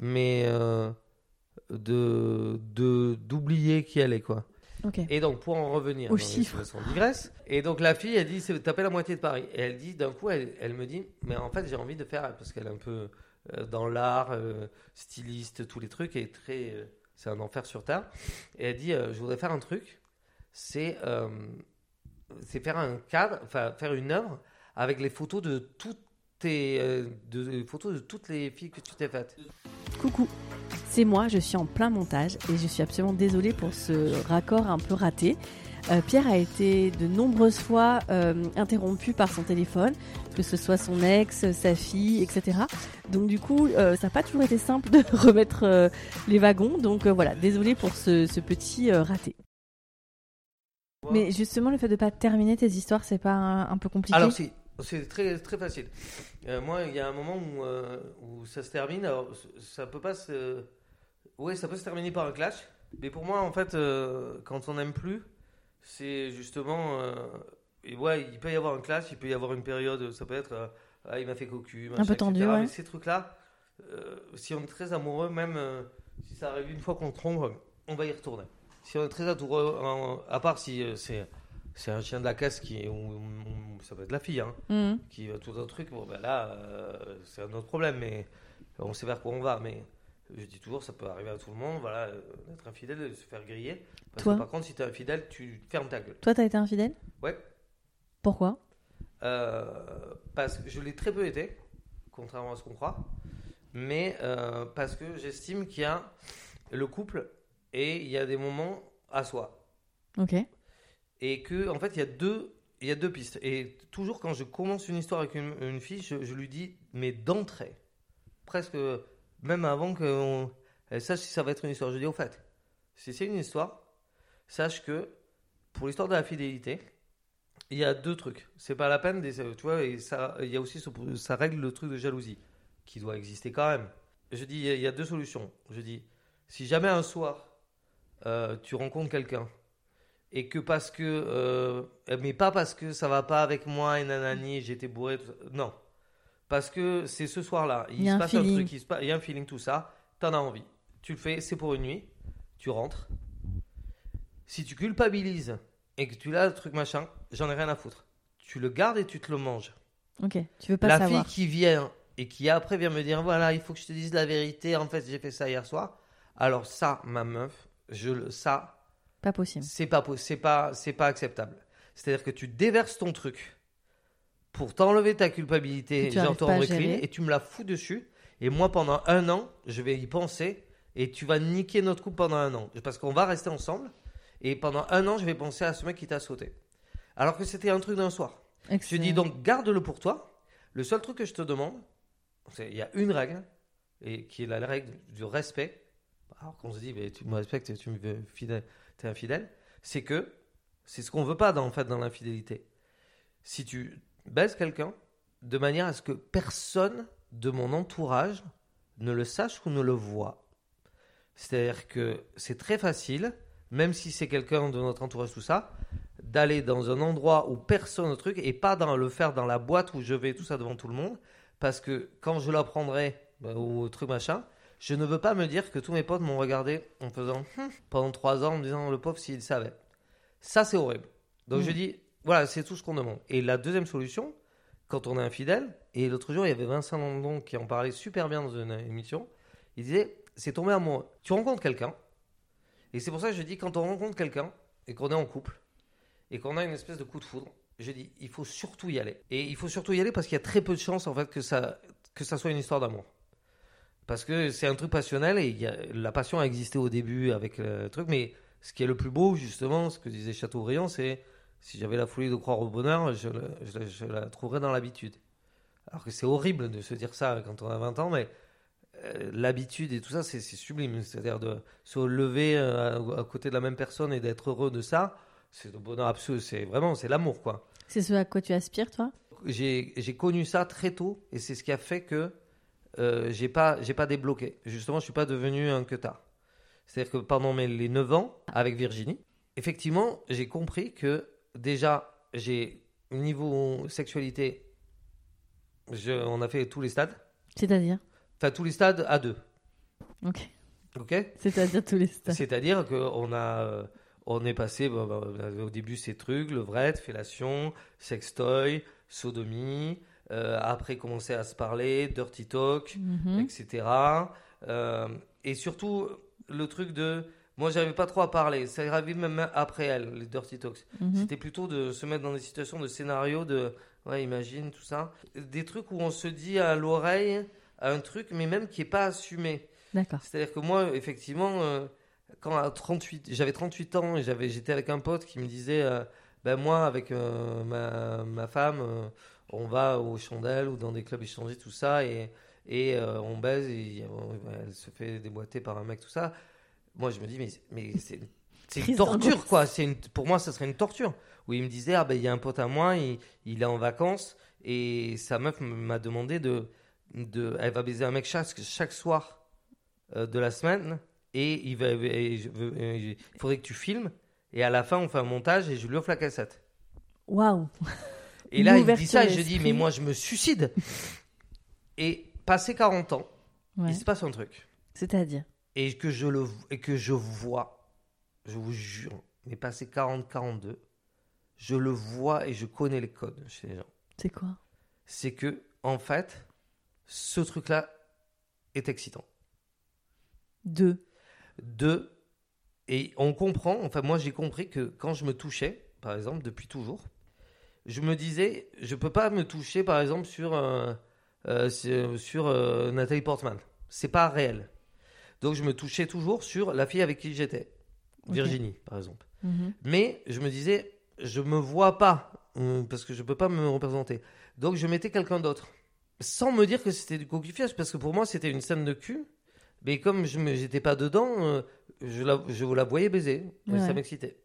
mais euh, de de d'oublier qui elle est quoi. Et donc, pour en revenir, Aux chiffres. on digresse. Et donc, la fille, elle dit, c'est taper la moitié de Paris. Et elle dit, d'un coup, elle, elle me dit, mais en fait, j'ai envie de faire, parce qu'elle est un peu euh, dans l'art, euh, styliste, tous les trucs, et très, euh, c'est un enfer sur terre. Et elle dit, je voudrais faire un truc, c'est, c'est faire un cadre, enfin, faire une œuvre avec les photos de toutes tes, de, photos de toutes les filles que tu t'es faites. Coucou, c'est moi, je suis en plein montage et je suis absolument désolée pour ce raccord un peu raté. Euh, Pierre a été de nombreuses fois euh, interrompu par son téléphone, que ce soit son ex, sa fille, etc. Donc du coup, euh, ça n'a pas toujours été simple de remettre les wagons. Donc voilà, désolée pour ce, ce petit raté. Mais justement, le fait de pas terminer tes histoires, c'est pas un, un peu compliqué? Alors si, c'est très très facile. Moi, il y a un moment où, où ça se termine. Alors, ça peut pas se, oui, ça peut se terminer par un clash. Mais pour moi, en fait, euh, quand on n'aime plus, c'est justement, euh, et ouais, il peut y avoir un clash, il peut y avoir une période, ça peut être, euh, ah, il m'a fait cocu, machin, peu tendu, ouais. Mais ces trucs-là, si on est très amoureux, même si ça arrive une fois qu'on trompe, on va y retourner. Si on est très amoureux, en- à part si c'est c'est un chien de la caisse qui est, ou- ou- ça peut être la fille, hein, Mhm. qui va tout un truc, bon ben là, c'est un autre problème, mais on sait vers quoi on va. Mais je dis toujours, ça peut arriver à tout le monde, voilà, euh, d'être infidèle, de se faire griller. Parce Toi que par contre, si tu es infidèle, tu fermes ta gueule. Toi, t'as été infidèle? Ouais. Pourquoi? Euh, parce que je l'ai très peu été, contrairement à ce qu'on croit, mais euh, parce que j'estime qu'il y a le couple et il y a des moments à soi. Ok. et que en fait il y a deux il y a deux pistes et toujours quand je commence une histoire avec une, une fille je, je lui dis mais d'entrée presque même avant qu'elle sache si ça va être une histoire je dis au fait si c'est une histoire sache que pour l'histoire de la fidélité il y a deux trucs. C'est pas la peine des- tu vois et ça il y a aussi ça règle le truc de jalousie qui doit exister quand même. Je dis il y a deux solutions. Je dis si jamais un soir euh, tu rencontres quelqu'un et que parce que euh, mais pas parce que ça va pas avec moi et nanani j'étais bourré tout ça. non parce que c'est ce soir-là il, Il y a se passe un truc il, se pa- il y a un feeling tout ça. T'en as envie. Tu le fais c'est pour une nuit. Tu rentres. Si tu culpabilises et que tu l'as le truc machin j'en ai rien à foutre. Tu le gardes et tu te le manges. Ok. Tu veux pas la savoir. fille qui vient et qui après vient me dire voilà il faut que je te dise la vérité. En fait j'ai fait ça hier soir. Alors ça ma meuf je le ça Pas possible. c'est pas c'est pas c'est pas acceptable. C'est-à-dire que tu déverses ton truc pour t'enlever ta culpabilité, à recline, et tu me la fous dessus. Et moi pendant un an, je vais y penser et tu vas niquer notre couple pendant un an parce qu'on va rester ensemble. Et pendant un an, je vais penser à ce mec qui t'a sauté. Alors que c'était un truc d'un soir. Je Excellent. dis donc garde-le pour toi. Le seul truc que je te demande, c'est il y a une règle et qui est la règle du respect. Alors qu'on se dit mais tu me respectes, tu me veux fidèle, t'es infidèle, c'est que c'est ce qu'on veut pas dans, en fait dans l'infidélité. Si tu baises quelqu'un de manière à ce que personne de mon entourage ne le sache ou ne le voit. C'est-à-dire que c'est très facile, même si c'est quelqu'un de notre entourage, tout ça, d'aller dans un endroit où personne ne truc et pas dans le faire dans la boîte où je vais tout ça devant tout le monde parce que quand je l'apprendrai bah, au truc machin je ne veux pas me dire que tous mes potes m'ont regardé en faisant Hum pendant trois ans en me disant le pauvre s'il savait ça c'est horrible donc Mm. je dis voilà c'est tout ce qu'on demande et la deuxième solution quand on est infidèle et l'autre jour il y avait Vincent Landon qui en parlait super bien dans une émission il disait c'est tomber amoureux tu rencontres quelqu'un et c'est pour ça que je dis quand on rencontre quelqu'un et qu'on est en couple et qu'on a une espèce de coup de foudre, je dis il faut surtout y aller. Et il faut surtout y aller parce qu'il y a très peu de chances en fait que ça que ça soit une histoire d'amour. Parce que c'est un truc passionnel et la passion a existé au début avec le truc, mais ce qui est le plus beau, justement, ce que disait Chateaubriand, c'est si j'avais la folie de croire au bonheur, je, la- je la trouverais dans l'habitude. Alors que c'est horrible de se dire ça quand on a 20 ans, mais euh, l'habitude et tout ça, c'est sublime. C'est-à-dire de se lever euh, à, à côté de la même personne et d'être heureux de ça, c'est le bonheur absolu. C'est vraiment, c'est l'amour, quoi. C'est ce à quoi tu aspires, toi? J'ai connu ça très tôt et c'est ce qui a fait que euh, j'ai pas, pas débloqué. Justement, je suis pas devenu un queutard. C'est-à-dire que pendant mes, les 9 ans avec Virginie, effectivement, j'ai compris que déjà, j'ai niveau sexualité, je, on a fait tous les stades. C'est-à-dire? Enfin, tous les stades à deux. Ok. Ok? C'est-à-dire tous les stades. C'est-à-dire qu'on a, euh, on est passé, bah, avait au début ces trucs, levrette, fellation, sextoy, sodomie, euh, après commencer à se parler, dirty talk, Mhm. etc. Euh, et surtout, le truc de, moi j'arrivais pas trop à parler, ça arrivé même après elle, les dirty talks. Mhm. C'était plutôt de se mettre dans des situations de scénario, de, ouais, imagine tout ça. Des trucs où on se dit à l'oreille un truc, mais même qui est pas assumé. D'accord. C'est-à-dire que moi, effectivement, euh, quand à 38, j'avais 38 ans et j'avais, j'étais avec un pote qui me disait, euh, ben moi, avec euh, ma, ma femme, on va aux chandelles ou dans des clubs échangés, tout ça, et, et on baise, et elle se fait déboîter par un mec, tout ça. Moi, je me dis, mais, mais c'est, c'est une torture, quoi. C'est une, pour moi, ça serait une torture. Où il me disait, ah ben, il y a un pote à moi, il, il est en vacances, et sa meuf m'a demandé de, de, elle va baiser un mec chaque, chaque soir euh, de la semaine et il va et je veux- et il faudrait que tu filmes et à la fin on fait un montage et je lui offre la cassette. Waouh. Et là il me dit ça et je dis mais moi je me suicide. et passé 40 ans, Ouais. il se passe un truc C'est-à-dire? Et que je le et que je vois je vous jure, mais passé 40 42, je le vois et je connais les codes chez les gens. C'est quoi? C'est que en fait ce truc là est excitant. Deux. Deux, et on comprend, enfin moi j'ai compris que quand je me touchais, par exemple, depuis toujours, je me disais, je peux pas me toucher par exemple sur, euh, euh, sur, sur, euh, Nathalie Portman. C'est pas réel. Donc je me touchais toujours sur la fille avec qui j'étais. Virginie par exemple. Mhm. Mais je me disais, je me vois pas, euh, parce que je peux pas me représenter. Donc je mettais quelqu'un d'autre. Sans me dire que c'était du coquillage, parce que pour moi c'était une scène de cul. Mais comme je n'étais pas dedans, euh, je, la, je la voyais baiser. Ouais. Ça m'excitait.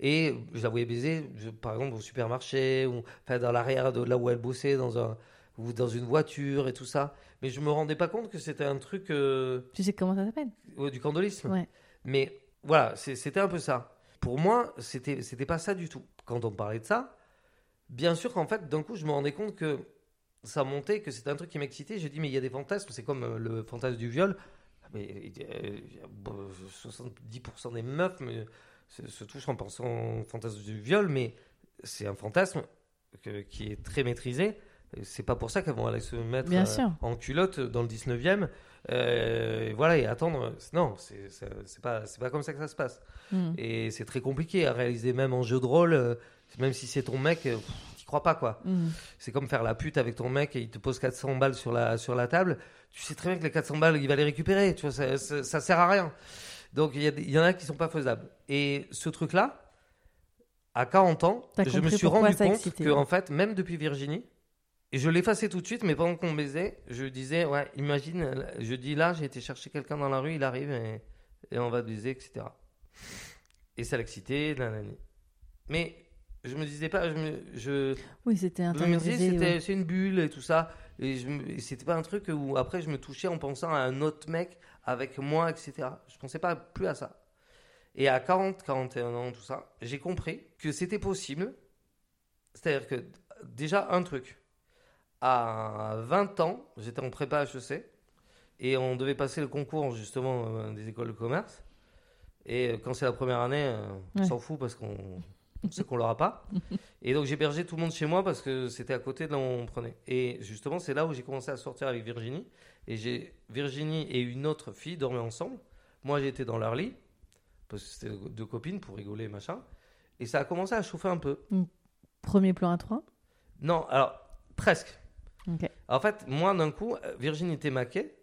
Et je la voyais baiser, je- par exemple, au supermarché, ou enfin, dans l'arrière de là où elle bossait, dans, un, ou dans une voiture et tout ça. Mais je me rendais pas compte que c'était un truc euh, Tu sais comment ça s'appelle? ouais, du candolisme. Ouais. Mais voilà, c'était un peu ça. Pour moi, c'était c'était pas ça du tout. Quand on parlait de ça, bien sûr qu'en fait, d'un coup, je me rendais compte que ça montait, que c'était un truc qui m'excitait. Je dis, mais il y a des fantasmes, c'est comme euh, le fantasme du viol. Mais euh, bon, 70% des meufs me- se, se touchent en pensant au fantasme du viol, mais c'est un fantasme que- qui est très maîtrisé. C'est pas pour ça qu'elles vont aller se mettre Bien euh, sûr. en culotte dans le 19e. euh, et voilà, et attendre. Non, c'est pas, c'est pas comme ça que ça se passe. Mhm. Et c'est très compliqué à réaliser, même en jeu de rôle. euh, même si c'est ton mec, euh, t'y crois pas, quoi. Mhm. C'est comme faire la pute avec ton mec et il te pose 400 balles sur la, sur la table. Tu sais très bien que les 400 balles, il va les récupérer. Tu vois, ça, ça, ça sert à rien. Donc, il y, y en a qui sont pas faisables. Et ce truc-là, à 40 ans, je me suis rendu compte que, en fait, même depuis Virginie, et je l'effaçais tout de suite, mais pendant qu'on baisait, je disais, ouais, imagine, je dis là, j'ai été chercher quelqu'un dans la rue, il arrive et, et on va baiser, etc. Et ça l'excitait. Mais je me disais pas, je me, je, Oui, c'était je me disais, c'était, ouais. c'est une bulle et tout ça. Et, et c'était pas un truc où après je me touchais en pensant à un autre mec avec moi, etc. Je pensais pas plus à ça. Et à 40, 41 ans, tout ça, j'ai compris que c'était possible. C'est-à-dire que déjà un truc. À 20 ans, j'étais en prépa HEC et on devait passer le concours justement euh, des écoles de commerce. Et euh, quand c'est la première année, euh, on Ouais. s'en fout parce qu'on on sait qu'on l'aura pas. Et donc j'hébergeais tout le monde chez moi parce que c'était à côté de là où on prenait. Et justement, c'est là où j'ai commencé à sortir avec Virginie. Et j'ai Virginie et une autre fille dormaient ensemble. Moi, j'étais dans leur lit parce que c'était deux copines pour rigoler, machin. Et ça a commencé à chauffer un peu. Premier plan à trois? Non, alors presque. En fait, moi, d'un coup, euh, Virginie était maquée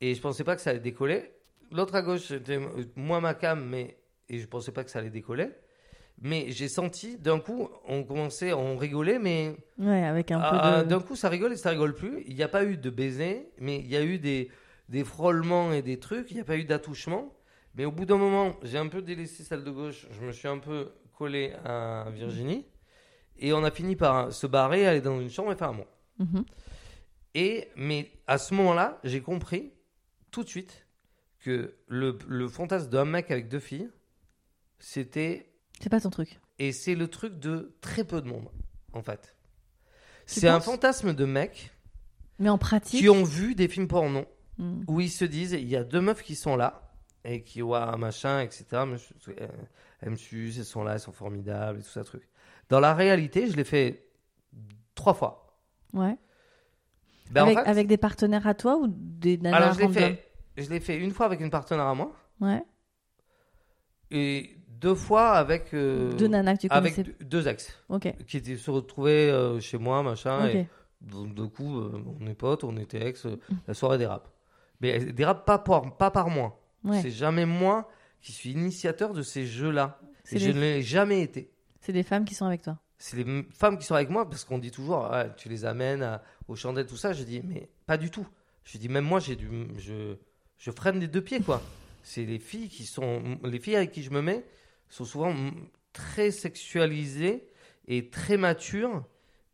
et je pensais pas que ça allait décoller. L'autre à gauche, c'était moi ma cam, mais et je pensais pas que ça allait décoller. Mais j'ai senti, d'un coup, on commençait, on rigolait, mais Ouais, avec un ah, peu de. d'un coup, ça rigole et ça rigole plus. Il n'y a pas eu de baiser, mais il y a eu des, des frôlements et des trucs. Il n'y a pas eu d'attouchement. Mais au bout d'un moment, j'ai un peu délaissé celle de gauche. Je me suis un peu collé à Virginie. Et on a fini par se barrer, aller dans une chambre et faire un mot. Mhm. Et, mais à ce moment-là, j'ai compris tout de suite que le, le fantasme d'un mec avec deux filles, c'était. C'est pas ton truc. Et c'est le truc de très peu de monde, en fait. C'est un fantasme de mecs Mais en pratique. qui ont vu des films porno Hmm. où ils se disent il y a deux meufs qui sont là et qui ouah machin etc elles me sucent elles sont là elles sont formidables et tout ça truc dans la réalité je l'ai fait trois fois Ouais. ben, avec, en fait, avec des partenaires à toi ou des nanas alors je l'ai fait je l'ai fait une fois avec une partenaire à moi Ouais. et deux fois avec euh, Deux nanas que tu avec connaissais. deux- ex Ok. qui étaient se retrouvaient euh, chez moi machin Ok. et donc, du coup euh, on est potes on était ex la soirée dérape mais elle dérape pas par, pas par moi Ouais. C'est jamais moi qui suis initiateur de ces jeux-là. C'est Et je ne l'ai jamais été. C'est des femmes qui sont avec toi. C'est les femmes qui sont avec moi parce qu'on dit toujours, Ah, tu les amènes à- aux chandelles, tout ça. Je dis, mais pas du tout. Je dis, même moi, j'ai du, je, je freine des deux pieds, quoi. C'est les filles qui sont, les filles avec qui je me mets sont souvent très sexualisées et très matures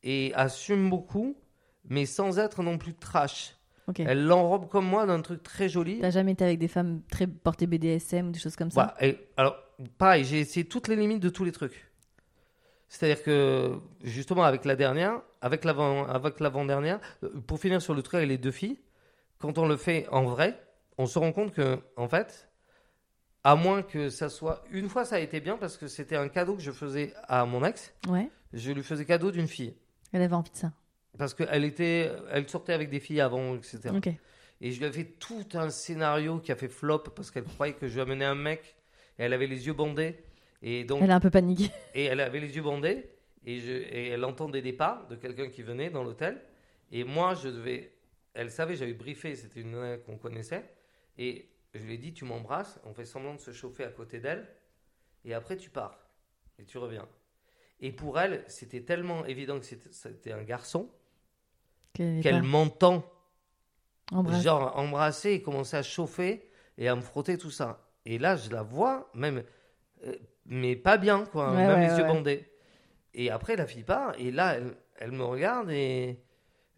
et assument beaucoup, mais sans être non plus trash. Ok. Elles l'enrobent comme moi d'un truc très joli. T'as jamais été avec des femmes très portées BDSM ou des choses comme ça? Et alors, pareil, j'ai essayé toutes les limites de tous les trucs. C'est-à-dire que, justement, avec la dernière, avec l'avant, avec l'avant-dernière, euh, pour finir sur le truc avec les deux filles, quand on le fait en vrai, on se rend compte que, en fait, à moins que ça soit. Une fois, ça a été bien parce que c'était un cadeau que je faisais à mon ex. Ouais. Je lui faisais cadeau d'une fille. Elle avait envie de ça. Parce qu'elle était, elle sortait avec des filles avant, etc. Ok. Et je lui ai fait tout un scénario qui a fait flop parce qu'elle croyait que je lui amenais un mec et elle avait les yeux bandés. Et donc, Elle a un peu paniqué. et elle avait les yeux bandés et, je, et elle entendait des pas de quelqu'un qui venait dans l'hôtel. Et moi, je devais. Elle savait, j'avais briefé, c'était une nana qu'on connaissait. Et je lui ai dit Tu m'embrasses, on fait semblant de se chauffer à côté d'elle. Et après, tu pars. Et tu reviens. Et pour elle, c'était tellement évident que c'était- un garçon Qu'elle m'entend genre embrasser et commencer à chauffer et à me frotter tout ça. Et là, je la vois, même, euh, mais pas bien, quoi, Ouais, même ouais, les yeux bandés. Et après, la fille part, et là, elle, elle me regarde et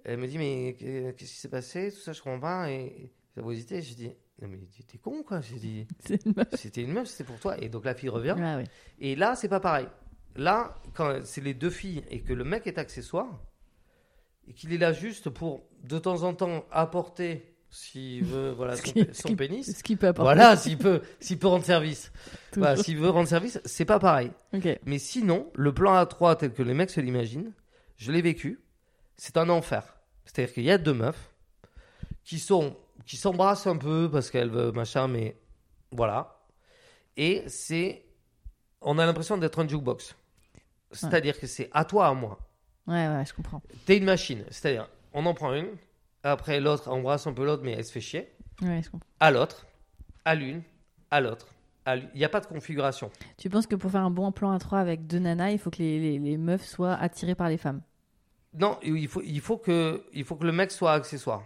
elle me dit, mais qu'est- qu'est-ce qui s'est passé, tout ça, je comprends pas. Et j'ai hésité, je dis, non, mais t'es con, quoi. J'ai dit, c'était une meuf, c'était pour toi. Et donc la fille revient. Ah. Et là, c'est pas pareil. Là, quand c'est les deux filles et que le mec est accessoire, et qu'il est là juste pour, de temps en temps, apporter, s'il veut, voilà, son, qui- pénis. Ce qui peut apporter. Voilà, s'il peut, s'il peut rendre service. Voilà, s'il veut rendre service, c'est pas pareil. Mais sinon, le plan A3 tel que les mecs se l'imaginent, je l'ai vécu, c'est un enfer. C'est-à-dire qu'il y a deux meufs qui sont qui s'embrassent un peu parce qu'elles veulent machin, mais voilà. Et c'est, on a l'impression d'être un jukebox. C'est-à-dire que c'est à toi, à moi. Ouais, ouais, je comprends. T'es une machine. C'est-à-dire, on en prend une, après l'autre embrasse un peu l'autre, mais elle se fait chier. Ouais, je comprends. À l'autre, à l'une, à l'autre. Il n'y a pas de configuration. Tu penses que pour faire un bon plan à 3 avec deux nanas, il faut que les, les, les meufs soient attirées par les femmes? Non, il faut, il faut, que, il faut que le mec soit accessoire.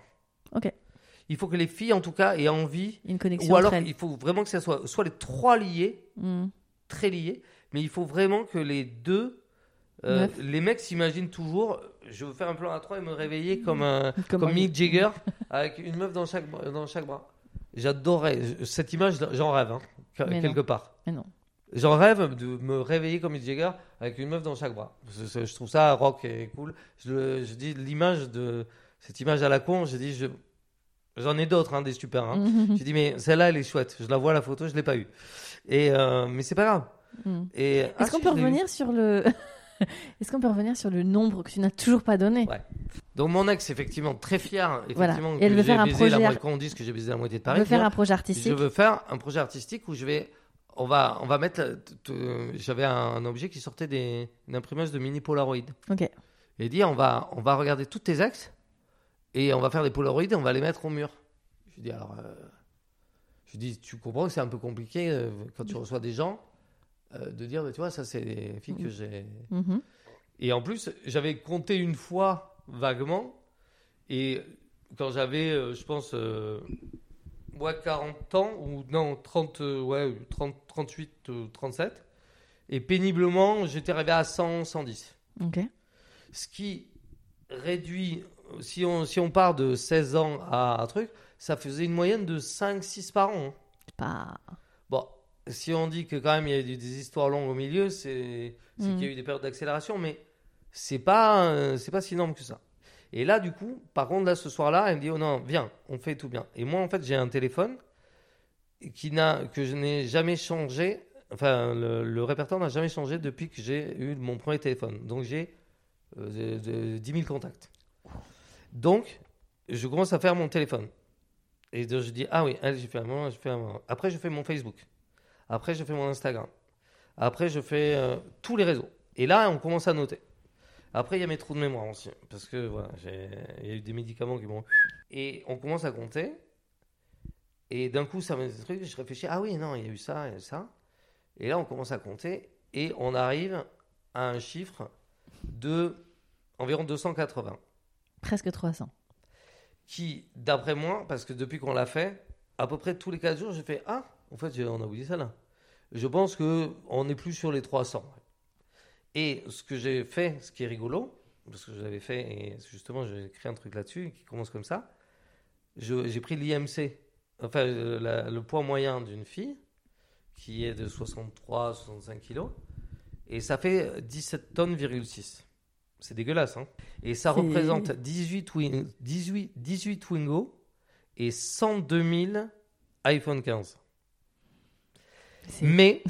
Ok. Il faut que les filles, en tout cas, aient envie. Une connexion Ou alors, il faut vraiment que ça soit soit les trois liés, Hmm. très liés, mais il faut vraiment que les deux. Euh, les mecs s'imaginent toujours, je veux faire un plan à trois et me réveiller comme un, Comme comme un- Mick Jagger avec une meuf dans chaque, bras- dans chaque bras. J'adorais cette image, j'en rêve, hein, quelque part. Mais non. J'en rêve de me réveiller comme Mick Jagger avec une meuf dans chaque bras. Je, trouve ça rock et cool. Je, je dis l'image de cette image à la con, dis je j'en ai d'autres hein, des super. Hein. J'ai dit mais celle-là elle est chouette. Je la vois la photo, je l'ai pas eu. Et euh, mais c'est pas grave. Hmm. Et ah, Est-ce qu'on si, peut eu. revenir sur le. Est-ce qu'on peut revenir sur le nombre que tu n'as toujours pas donné Ouais. Donc mon ex effectivement très fier Voilà. effectivement Et elle veut faire un la projet quand on dit que j'ai baisé la moitié de Paris. veut faire un projet artistique. Je veux faire un projet artistique où je vais, on va, on va mettre. euh, J'avais un objet qui sortait des, une imprimeuse de mini Polaroid. Ok. Et dit, on va, on va regarder toutes tes ex et on va faire des Polaroids et on va les mettre au mur. Je dis alors, euh, Je dis, tu comprends que c'est un peu compliqué euh, quand tu reçois des gens euh, de dire, tu vois, ça c'est des filles que j'ai. Mhm. Et en plus, j'avais compté une fois vaguement, et quand j'avais, euh, je pense, euh, ouais, 40 ans, ou non, 30, euh, ouais, 30, 38, euh, 37, et péniblement, j'étais arrivé à 100, 110. Ok. Ce qui réduit, si on, si on part de 16 ans à un truc, ça faisait une moyenne de 5-6 par an. hein. Pas. Si on dit que quand même il y a eu des histoires longues au milieu, c'est Mhm. qu'il y a eu des périodes d'accélération, mais c'est pas euh, c'est pas si énorme que ça. Et là, du coup, par contre, là, ce soir-là, elle me dit, oh non, viens, on fait tout bien. Et moi, en fait, j'ai un téléphone qui n'a que je n'ai jamais changé. Enfin, le, le répertoire n'a jamais changé depuis que j'ai eu mon premier téléphone. Donc, j'ai euh, de- de 10 000 contacts. Donc, je commence à faire mon téléphone. Et donc, je dis, ah oui, allez, j'ai fait un moment, j'ai fait un moment. Après, je fais mon Facebook. Après, je fais mon Instagram. Après, je fais euh, tous les réseaux. Et là, on commence à noter. Après, il y a mes trous de mémoire aussi. Parce que, voilà, j'ai- il y a eu des médicaments qui m'ont. Et on commence à compter. Et d'un coup, ça me dit des trucs. Je réfléchis, ah oui, non, il y a eu ça, il y a eu ça. Et là, on commence à compter. Et on arrive à un chiffre de environ 280 Presque 300. qui, d'après moi, parce que depuis qu'on l'a fait, à peu près tous les 4 jours, j'ai fait Ah, en fait, on a oublié ça là. Je pense qu'on n'est plus sur les 300. Et ce que j'ai fait, ce qui est rigolo, parce que je l'avais fait, et justement, j'ai créé un truc là-dessus qui commence comme ça. J'ai pris l'IMC, enfin, euh, la- le poids moyen d'une fille, qui est de 63-65 kilos, et ça fait 17 tonnes,6. C'est dégueulasse, hein. Et ça représente 18, Win- 18, 18 Twingo et 102 000 iPhone 15. Mais,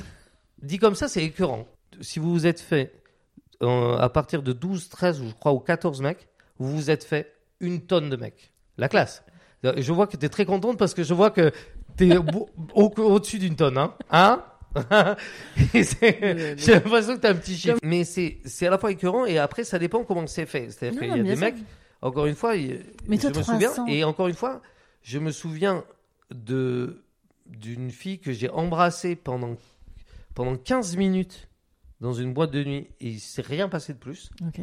dit comme ça, c'est écœurant. Si vous vous êtes fait, euh, à partir de 12, 13, ou je crois, ou 14 mecs, vous vous êtes fait une tonne de mecs. La classe. Je vois que tu es très contente parce que je vois que tu es au- au-dessus d'une tonne. Hein, hein? J'ai l'impression que tu as un petit chiffre. Mais c'est à la fois écœurant et après, ça dépend comment c'est fait. C'est-à-dire qu'il y a des mecs, encore une fois, Mais je me souviens, 300. et encore une fois, je me souviens de d'une fille que j'ai embrassée pendant, pendant 15 minutes dans une boîte de nuit et il s'est rien passé de plus. Ok.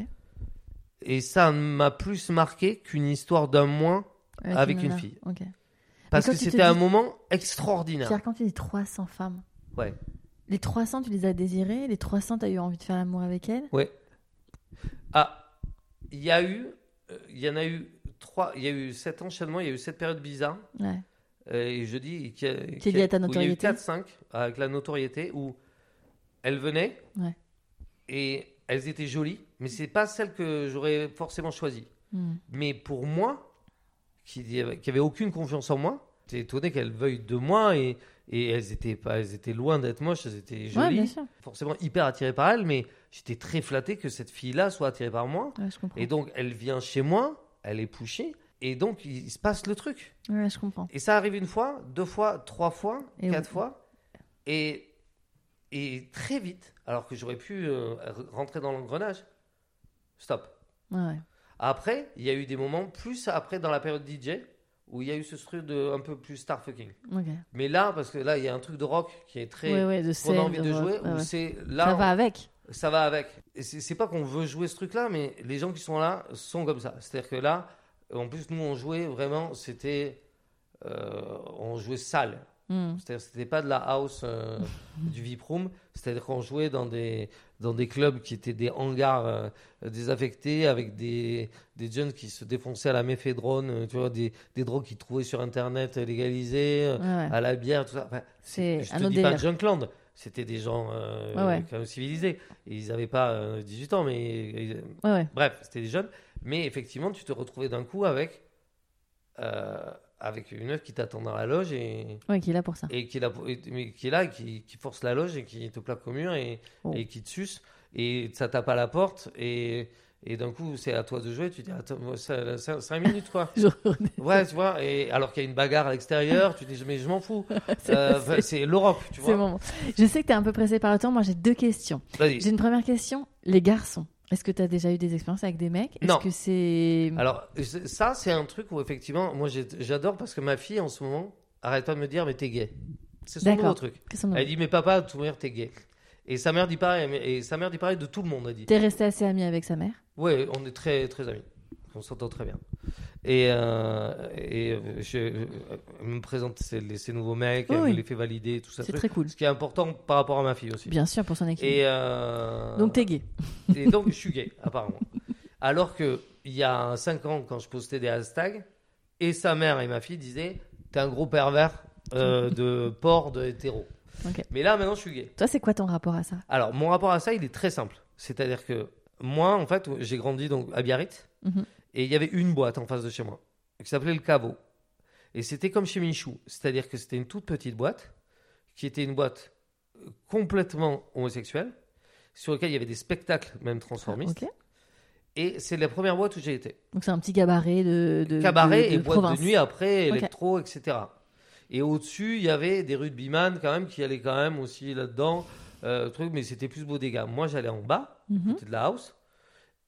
Et ça m'a plus marqué qu'une histoire d'un mois Avec une fille. Ok. parce que c'était un dis- moment extraordinaire. Pierre, quand tu dis 300 femmes, Ouais. les 300, tu les as désirées? Les 300, tu as eu envie de faire l'amour avec elles? Ouais. Ah, il y a eu, euh, il y en a eu trois, il y a eu cet enchaînement, il y a eu cette période bizarre. Ouais. Euh, et je dis qu'il y a- Qui est à ta où Il y a eu notoriété 4-5 avec la notoriété où elles venaient Ouais. et elles étaient jolies, mais c'est pas celles que j'aurais forcément choisies. Hmm. Mais pour moi, qui, qui avait aucune confiance en moi, j'étais étonné qu'elles veuillent de moi et, et elles étaient pas, elles étaient loin d'être moches, elles étaient Ouais, jolies, sûr. forcément hyper attirées par elles, mais j'étais très flatté que cette fille-là soit attirée par moi. Ouais. Et donc elle vient chez moi, elle est pushy, et donc il, il se passe le truc. Ouais, je comprends. Et ça arrive une fois, deux fois, trois fois, Et quatre oui. fois, et, et très vite, alors que j'aurais pu euh, rentrer dans l'engrenage. Stop. Ouais. Après, il y a eu des moments plus après dans la période DJ où il y a eu ce truc de un peu plus star fucking. Mais là, parce que là, il y a un truc de rock qui est très Ouais, ouais, de qu'on a envie de jouer, ouais, où ouais. c'est là, Ça va avec. ça va avec. Et c'est pas qu'on veut jouer ce truc-là, mais les gens qui sont là sont comme ça. C'est-à-dire que là, en plus, nous, on jouait vraiment, c'était. euh, on jouait sale. Hmm. C'est-à-dire c'était pas de la house euh, du VIP room, c'est-à-dire qu'on jouait dans des, dans des clubs qui étaient des hangars euh, désaffectés avec des, des jeunes qui se défonçaient à la méphédrone, tu vois, des, des drogues qu'ils trouvaient sur internet légalisées, Ouais, à la bière, tout ça. Enfin, C'est je te dis pas délire. Junkland, c'était des gens Ouais, ouais. quand même civilisés. Et ils n'avaient pas euh, 18 ans, mais bref, c'était des jeunes. Mais effectivement, tu te retrouvais d'un coup avec, euh, avec une meuf qui t'attend dans la loge et, Ouais, qui est là pour ça. et qui est là, pour- et- mais qui est là qui, qui force la loge et qui te plaque au mur et, Oh. et qui te suce. Et ça tape à la porte et, et d'un coup, c'est à toi de jouer. Tu dis, attends, moi, ça- ça- cinq minutes quoi. Ouais, tu vois, et alors qu'il y a une bagarre à l'extérieur, tu dis, mais je m'en fous. C'est- Euh, c'est- l'Europe, tu vois. moment. Je sais que tu es un peu pressé par le temps. Moi, j'ai deux questions. J'ai une première question. Les garçons, est-ce que tu as déjà eu des expériences avec des mecs? Est-ce Non. que c'est. Alors, ça, c'est un truc où effectivement, moi j'adore parce que ma fille en ce moment, arrête pas de me dire, mais t'es gay. C'est son nouveau truc. Elle dit, mais papa, toute manière, t'es gay. Et sa mère dit pareil, et sa mère dit pareil de tout le monde, a dit. T'es resté assez ami avec sa mère? Ouais, on est très, très amis. On s'entend très bien. Et, euh, et euh, je, euh, elle me présente ses, ses nouveaux mecs, Oui, elle oui. me les fait valider, tout ça. C'est truc. très cool. Ce qui est important par rapport à ma fille aussi. Bien sûr, pour son équipe. Et euh, Donc t'es gay. et donc, je suis gay, apparemment. Alors que il y a 5 ans, quand je postais des hashtags, et sa mère et ma fille disaient T'es un gros pervers euh, de porc de hétéro. Ok. Mais là, maintenant, je suis gay. Toi, c'est quoi ton rapport à ça? Alors, mon rapport à ça, il est très simple. C'est-à-dire que moi, en fait, j'ai grandi donc à Biarritz, Mhm. Et il y avait une boîte en face de chez moi, qui s'appelait le Caveau. Et c'était comme chez Michou. C'est-à-dire que c'était une toute petite boîte, qui était une boîte euh, complètement homosexuelle, sur laquelle il y avait des spectacles, même transformistes. Et c'est la première boîte où j'ai été. Donc c'est un petit cabaret de, de Cabaret de- de et boîte province. de nuit après, électro, etc. Et au-dessus, il y avait des rugbyman quand même qui allaient quand même aussi là-dedans. euh, truc, mais c'était plus bodega. Moi, j'allais en bas, Mhm. côté de la house.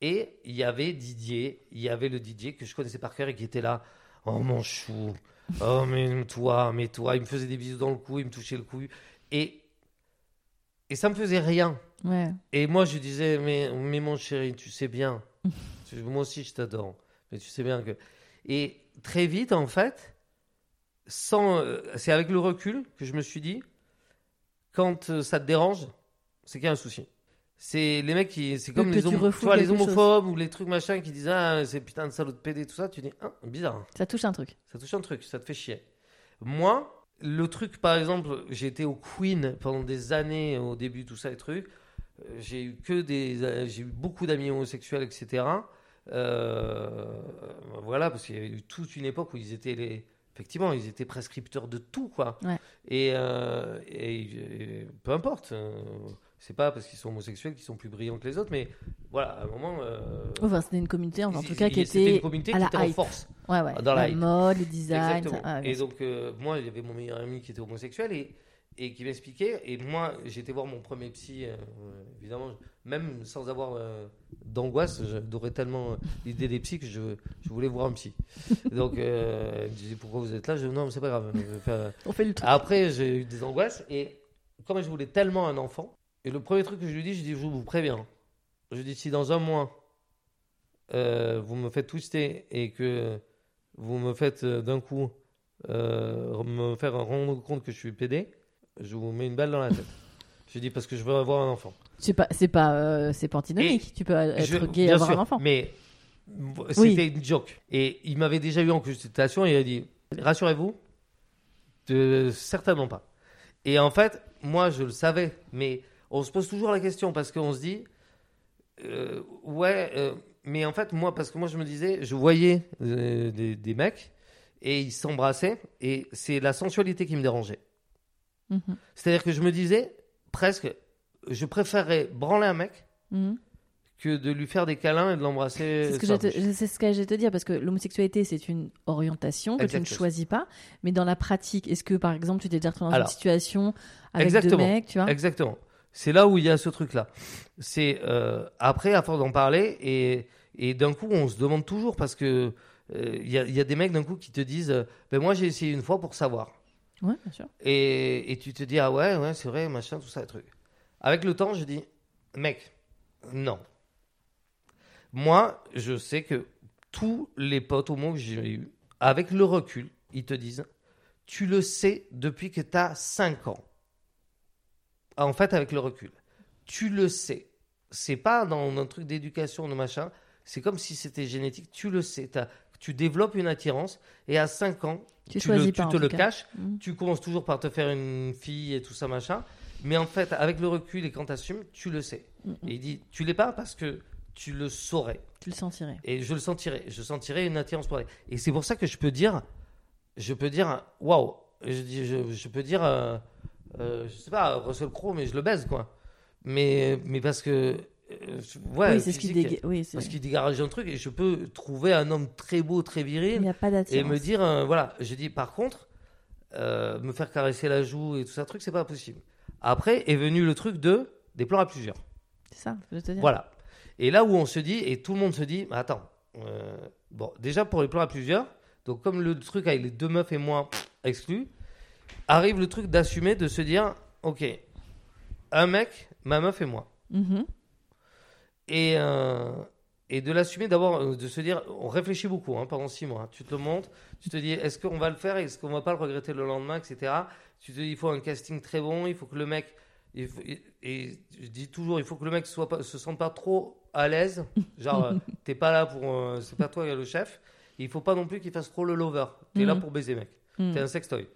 Et il y avait Didier, il y avait le DJ que je connaissais par cœur et qui était là. Oh mon chou, oh mais toi, mais toi. Il me faisait des bisous dans le cou, il me touchait le cou. Et, et ça me faisait rien. Ouais. Et moi, je disais, mais, mais mon chéri, tu sais bien. moi aussi, je t'adore. Mais tu sais bien que. Et très vite, en fait, sans, euh, c'est avec le recul que je me suis dit, quand euh, ça te dérange, c'est qu'il y a un souci. C'est les mecs qui. C'est comme les, tu vois, les chose. homophobes ou les trucs machin qui disent, ah, c'est putain de salaud de PD, tout ça. Tu dis, ah, bizarre. Ça touche un truc. Ça touche un truc, ça te fait chier. Moi, le truc, par exemple, j'ai été au Queen pendant des années, au début, tout ça, les trucs. Euh, J'ai eu que des, euh, j'ai eu beaucoup d'amis homosexuels, etc. Euh, voilà, parce qu'il y a eu toute une époque où ils étaient les, effectivement, ils étaient prescripteurs de tout, quoi. Ouais. Et, euh, et- et peu importe. C'est pas parce qu'ils sont homosexuels qu'ils sont plus brillants que les autres, mais voilà, à un moment. euh, Enfin, c'était une communauté, en ils- tout cas, qui c'était était une communauté à qui la était en hype. force. Ouais, ouais. Dans la la mode, le design. Exactement. ça- bien et donc, euh, moi, il y avait mon meilleur ami qui était homosexuel et, et qui m'expliquait. Et moi, j'étais voir mon premier psy, euh, évidemment, même sans avoir d'angoisse, j'adorais tellement l'idée des psys que je, je voulais voir un psy. donc, elle me disait pourquoi vous êtes là? Je dis non, mais c'est pas grave. faire- On fait le truc. Après, j'ai eu des angoisses et comme je voulais tellement un enfant, et le premier truc que je lui dis, je dis, je vous préviens. Je dis, si dans un mois, euh, vous me faites twister et que vous me faites euh, d'un coup euh, me faire rendre compte que je suis pédé, je vous mets une balle dans la tête. je dis parce que je veux avoir un enfant. C'est pas, c'est pas, euh, c'est pas antinomique. Tu peux être Je- gay et avoir sûr, un enfant. Mais c'était une joke. Et il m'avait déjà eu en consultation et il a dit Rassurez-vous, de- certainement pas. Et en fait, moi, je le savais, mais on se pose toujours la question parce qu'on se dit euh, Ouais, euh, mais en fait, moi, parce que moi, je me disais, je voyais euh, des, des mecs et ils s'embrassaient et c'est la sensualité qui me dérangeait. Mhm. C'est-à-dire que je me disais presque, je préférerais branler un mec Mhm. que de lui faire des câlins et de l'embrasser. C'est ce que la te- que te dire parce que l'homosexualité c'est une orientation que tu ne choisis pas, mais dans la pratique, est-ce que par exemple tu t'es déjà retrouvé dans Alors, une situation avec exactement. deux mecs, tu vois? Exactement. C'est là où il y a ce truc-là. C'est euh, après, à force d'en parler, et, et d'un coup, on se demande toujours parce que euh, il y, y a des mecs d'un coup qui te disent euh, ben moi j'ai essayé une fois pour savoir. Ouais, bien sûr. Et, et tu te dis ah ouais, ouais c'est vrai, machin, tout ça, truc. Avec le temps, je dis mec, non. Moi, je sais que tous les potes au monde que j'ai eu, avec le recul, ils te disent tu le sais depuis que tu as 5 ans. En fait, avec le recul, tu le sais. C'est pas dans un truc d'éducation, de machin. C'est comme si c'était génétique. Tu le sais. T'as- Tu développes une attirance et à 5 ans, Tu, tu, choisis le, pas. tu te le cas. caches. Mhm. Tu commences toujours par te faire une fille et tout ça, machin. Mais en fait, avec le recul et quand tu assumes, tu le sais. Mhm. Et il dit, tu l'es pas parce que tu le saurais. Tu le sentirais. Et je le sentirais. Je sentirais une attirance pour elle. Et c'est pour ça que je peux dire, je peux dire, waouh. Je, dis- je, je peux dire, euh, euh, je sais pas, Russell Crowe, mais je le baise, quoi. Mais, mais parce que, euh, ouais, oui, c'est ce qui dégue. Oui, parce qu'il dégage un truc et je peux trouver un homme très beau, très Il viril n'y a pas et me dire, euh, voilà, je dis par contre, me faire caresser la joue et tout ça, truc, c'est pas possible. Après est venu le truc de des plans à plusieurs. C'est ça, je te dire. Voilà. Et là où on se dit, et tout le monde se dit, attends, bon, déjà pour les plans à plusieurs, donc comme le truc avec les deux meufs et moi exclu, arrive le truc d'assumer, de se dire, ok, un mec, ma meuf et moi. Mhm. Et, euh, et de l'assumer d'abord, euh, de se dire, on réfléchit beaucoup hein, pendant six mois. Tu te le montres, tu te dis, est-ce qu'on va le faire, est-ce qu'on va pas le regretter le lendemain, etc. Tu te dis, il faut un casting très bon, il faut que le mec, il faut- et, et je dis toujours, il faut que le mec soit pas, se sente pas trop à l'aise. Genre, euh, t'es pas là pour, euh, c'est pas toi le chef. Il faut pas non plus qu'il fasse trop le lover. T'es là Mhm. pour baiser, mec. Mhm. T'es un sextoy.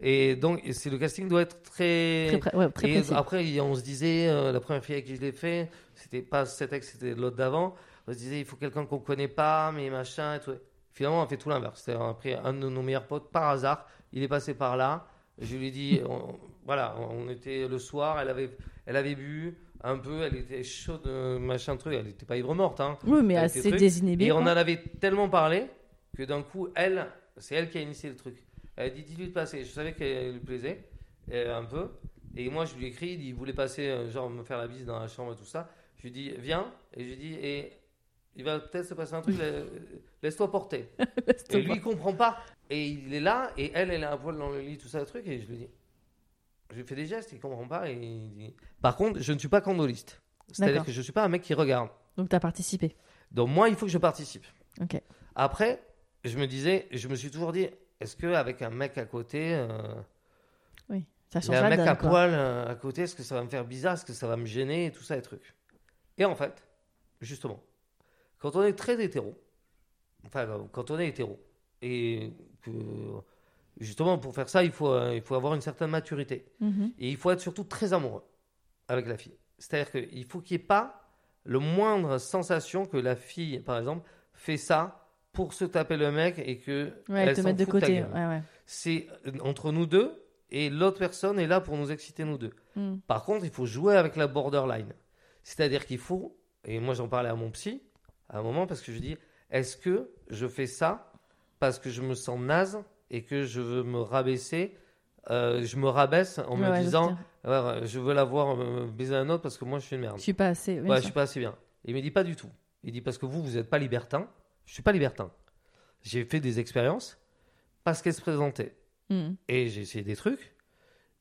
Et donc, c'est le casting doit être très. Très, pré- ouais, très et après, on se disait, euh, la première fille avec qui je l'ai fait, c'était pas cet ex, c'était l'autre d'avant. On se disait, il faut quelqu'un qu'on connaît pas, mais machin et tout. Finalement, on a fait tout l'inverse. C'est-à-dire, on a pris un de nos meilleurs potes par hasard. Il est passé par là. Je lui ai dit, on- voilà, on était le soir, elle avait, elle avait bu un peu, elle était chaude, euh, machin truc. Elle n'était pas ivre morte, hein. Oui, mais avec assez des trucs. désinhibé. Et on en avait tellement parlé que d'un coup, elle, c'est elle qui a initié le truc. Elle dit dis-lui de passer. Je savais qu'elle lui plaisait euh, un peu. Et moi, je lui ai écrit, il voulait passer, euh, genre me faire la bise dans la chambre et tout ça. Je lui dit viens. Et je lui dit et il va peut-être se passer un truc, la- laisse-toi porter. et lui, il comprend pas. Et il est là, et elle, elle a un poil dans le lit, tout ça, le truc. Et je lui dis je lui fais des gestes, il comprend pas. Et il dit... Par contre, je ne suis pas candoliste. C'est-à-dire que je suis pas un mec qui regarde. Donc, tu as participé. Donc moi, il faut que je participe. Ok. Après, je me disais, je me suis toujours dit, est-ce qu'avec un mec à côté, euh, Oui. Ça change un mec à quoi. poil euh, à côté, est-ce que ça va me faire bizarre, est-ce que ça va me gêner, et tout ça, et trucs? Et en fait, justement, quand on est très hétéro, enfin, euh, quand on est hétéro, et que, justement, pour faire ça, il faut, euh, il faut avoir une certaine maturité. Mhm. Et il faut être surtout très amoureux avec la fille. C'est-à-dire qu'il faut qu'il n'y ait pas le moindre sensation que la fille, par exemple, fait ça pour se taper le mec et que Ouais, elle te mettre de côté. gueule. Ouais, ouais. C'est entre nous deux et l'autre personne est là pour nous exciter nous deux. Mhm. Par contre, il faut jouer avec la borderline. C'est-à-dire qu'il faut, et moi j'en parlais à mon psy à un moment parce que je dis, est-ce que je fais ça parce que je me sens naze et que je veux me rabaisser euh, Je me rabaisse en me je disant, je veux la voir euh, baiser un autre parce que moi je suis une merde. Je suis pas assez. je suis pas assez bien. Il me dit pas du tout. Il dit parce que vous, vous n'êtes pas libertin. Je suis pas libertin. J'ai fait des expériences parce qu'elles se présentaient. Mhm. Et j'ai essayé des trucs.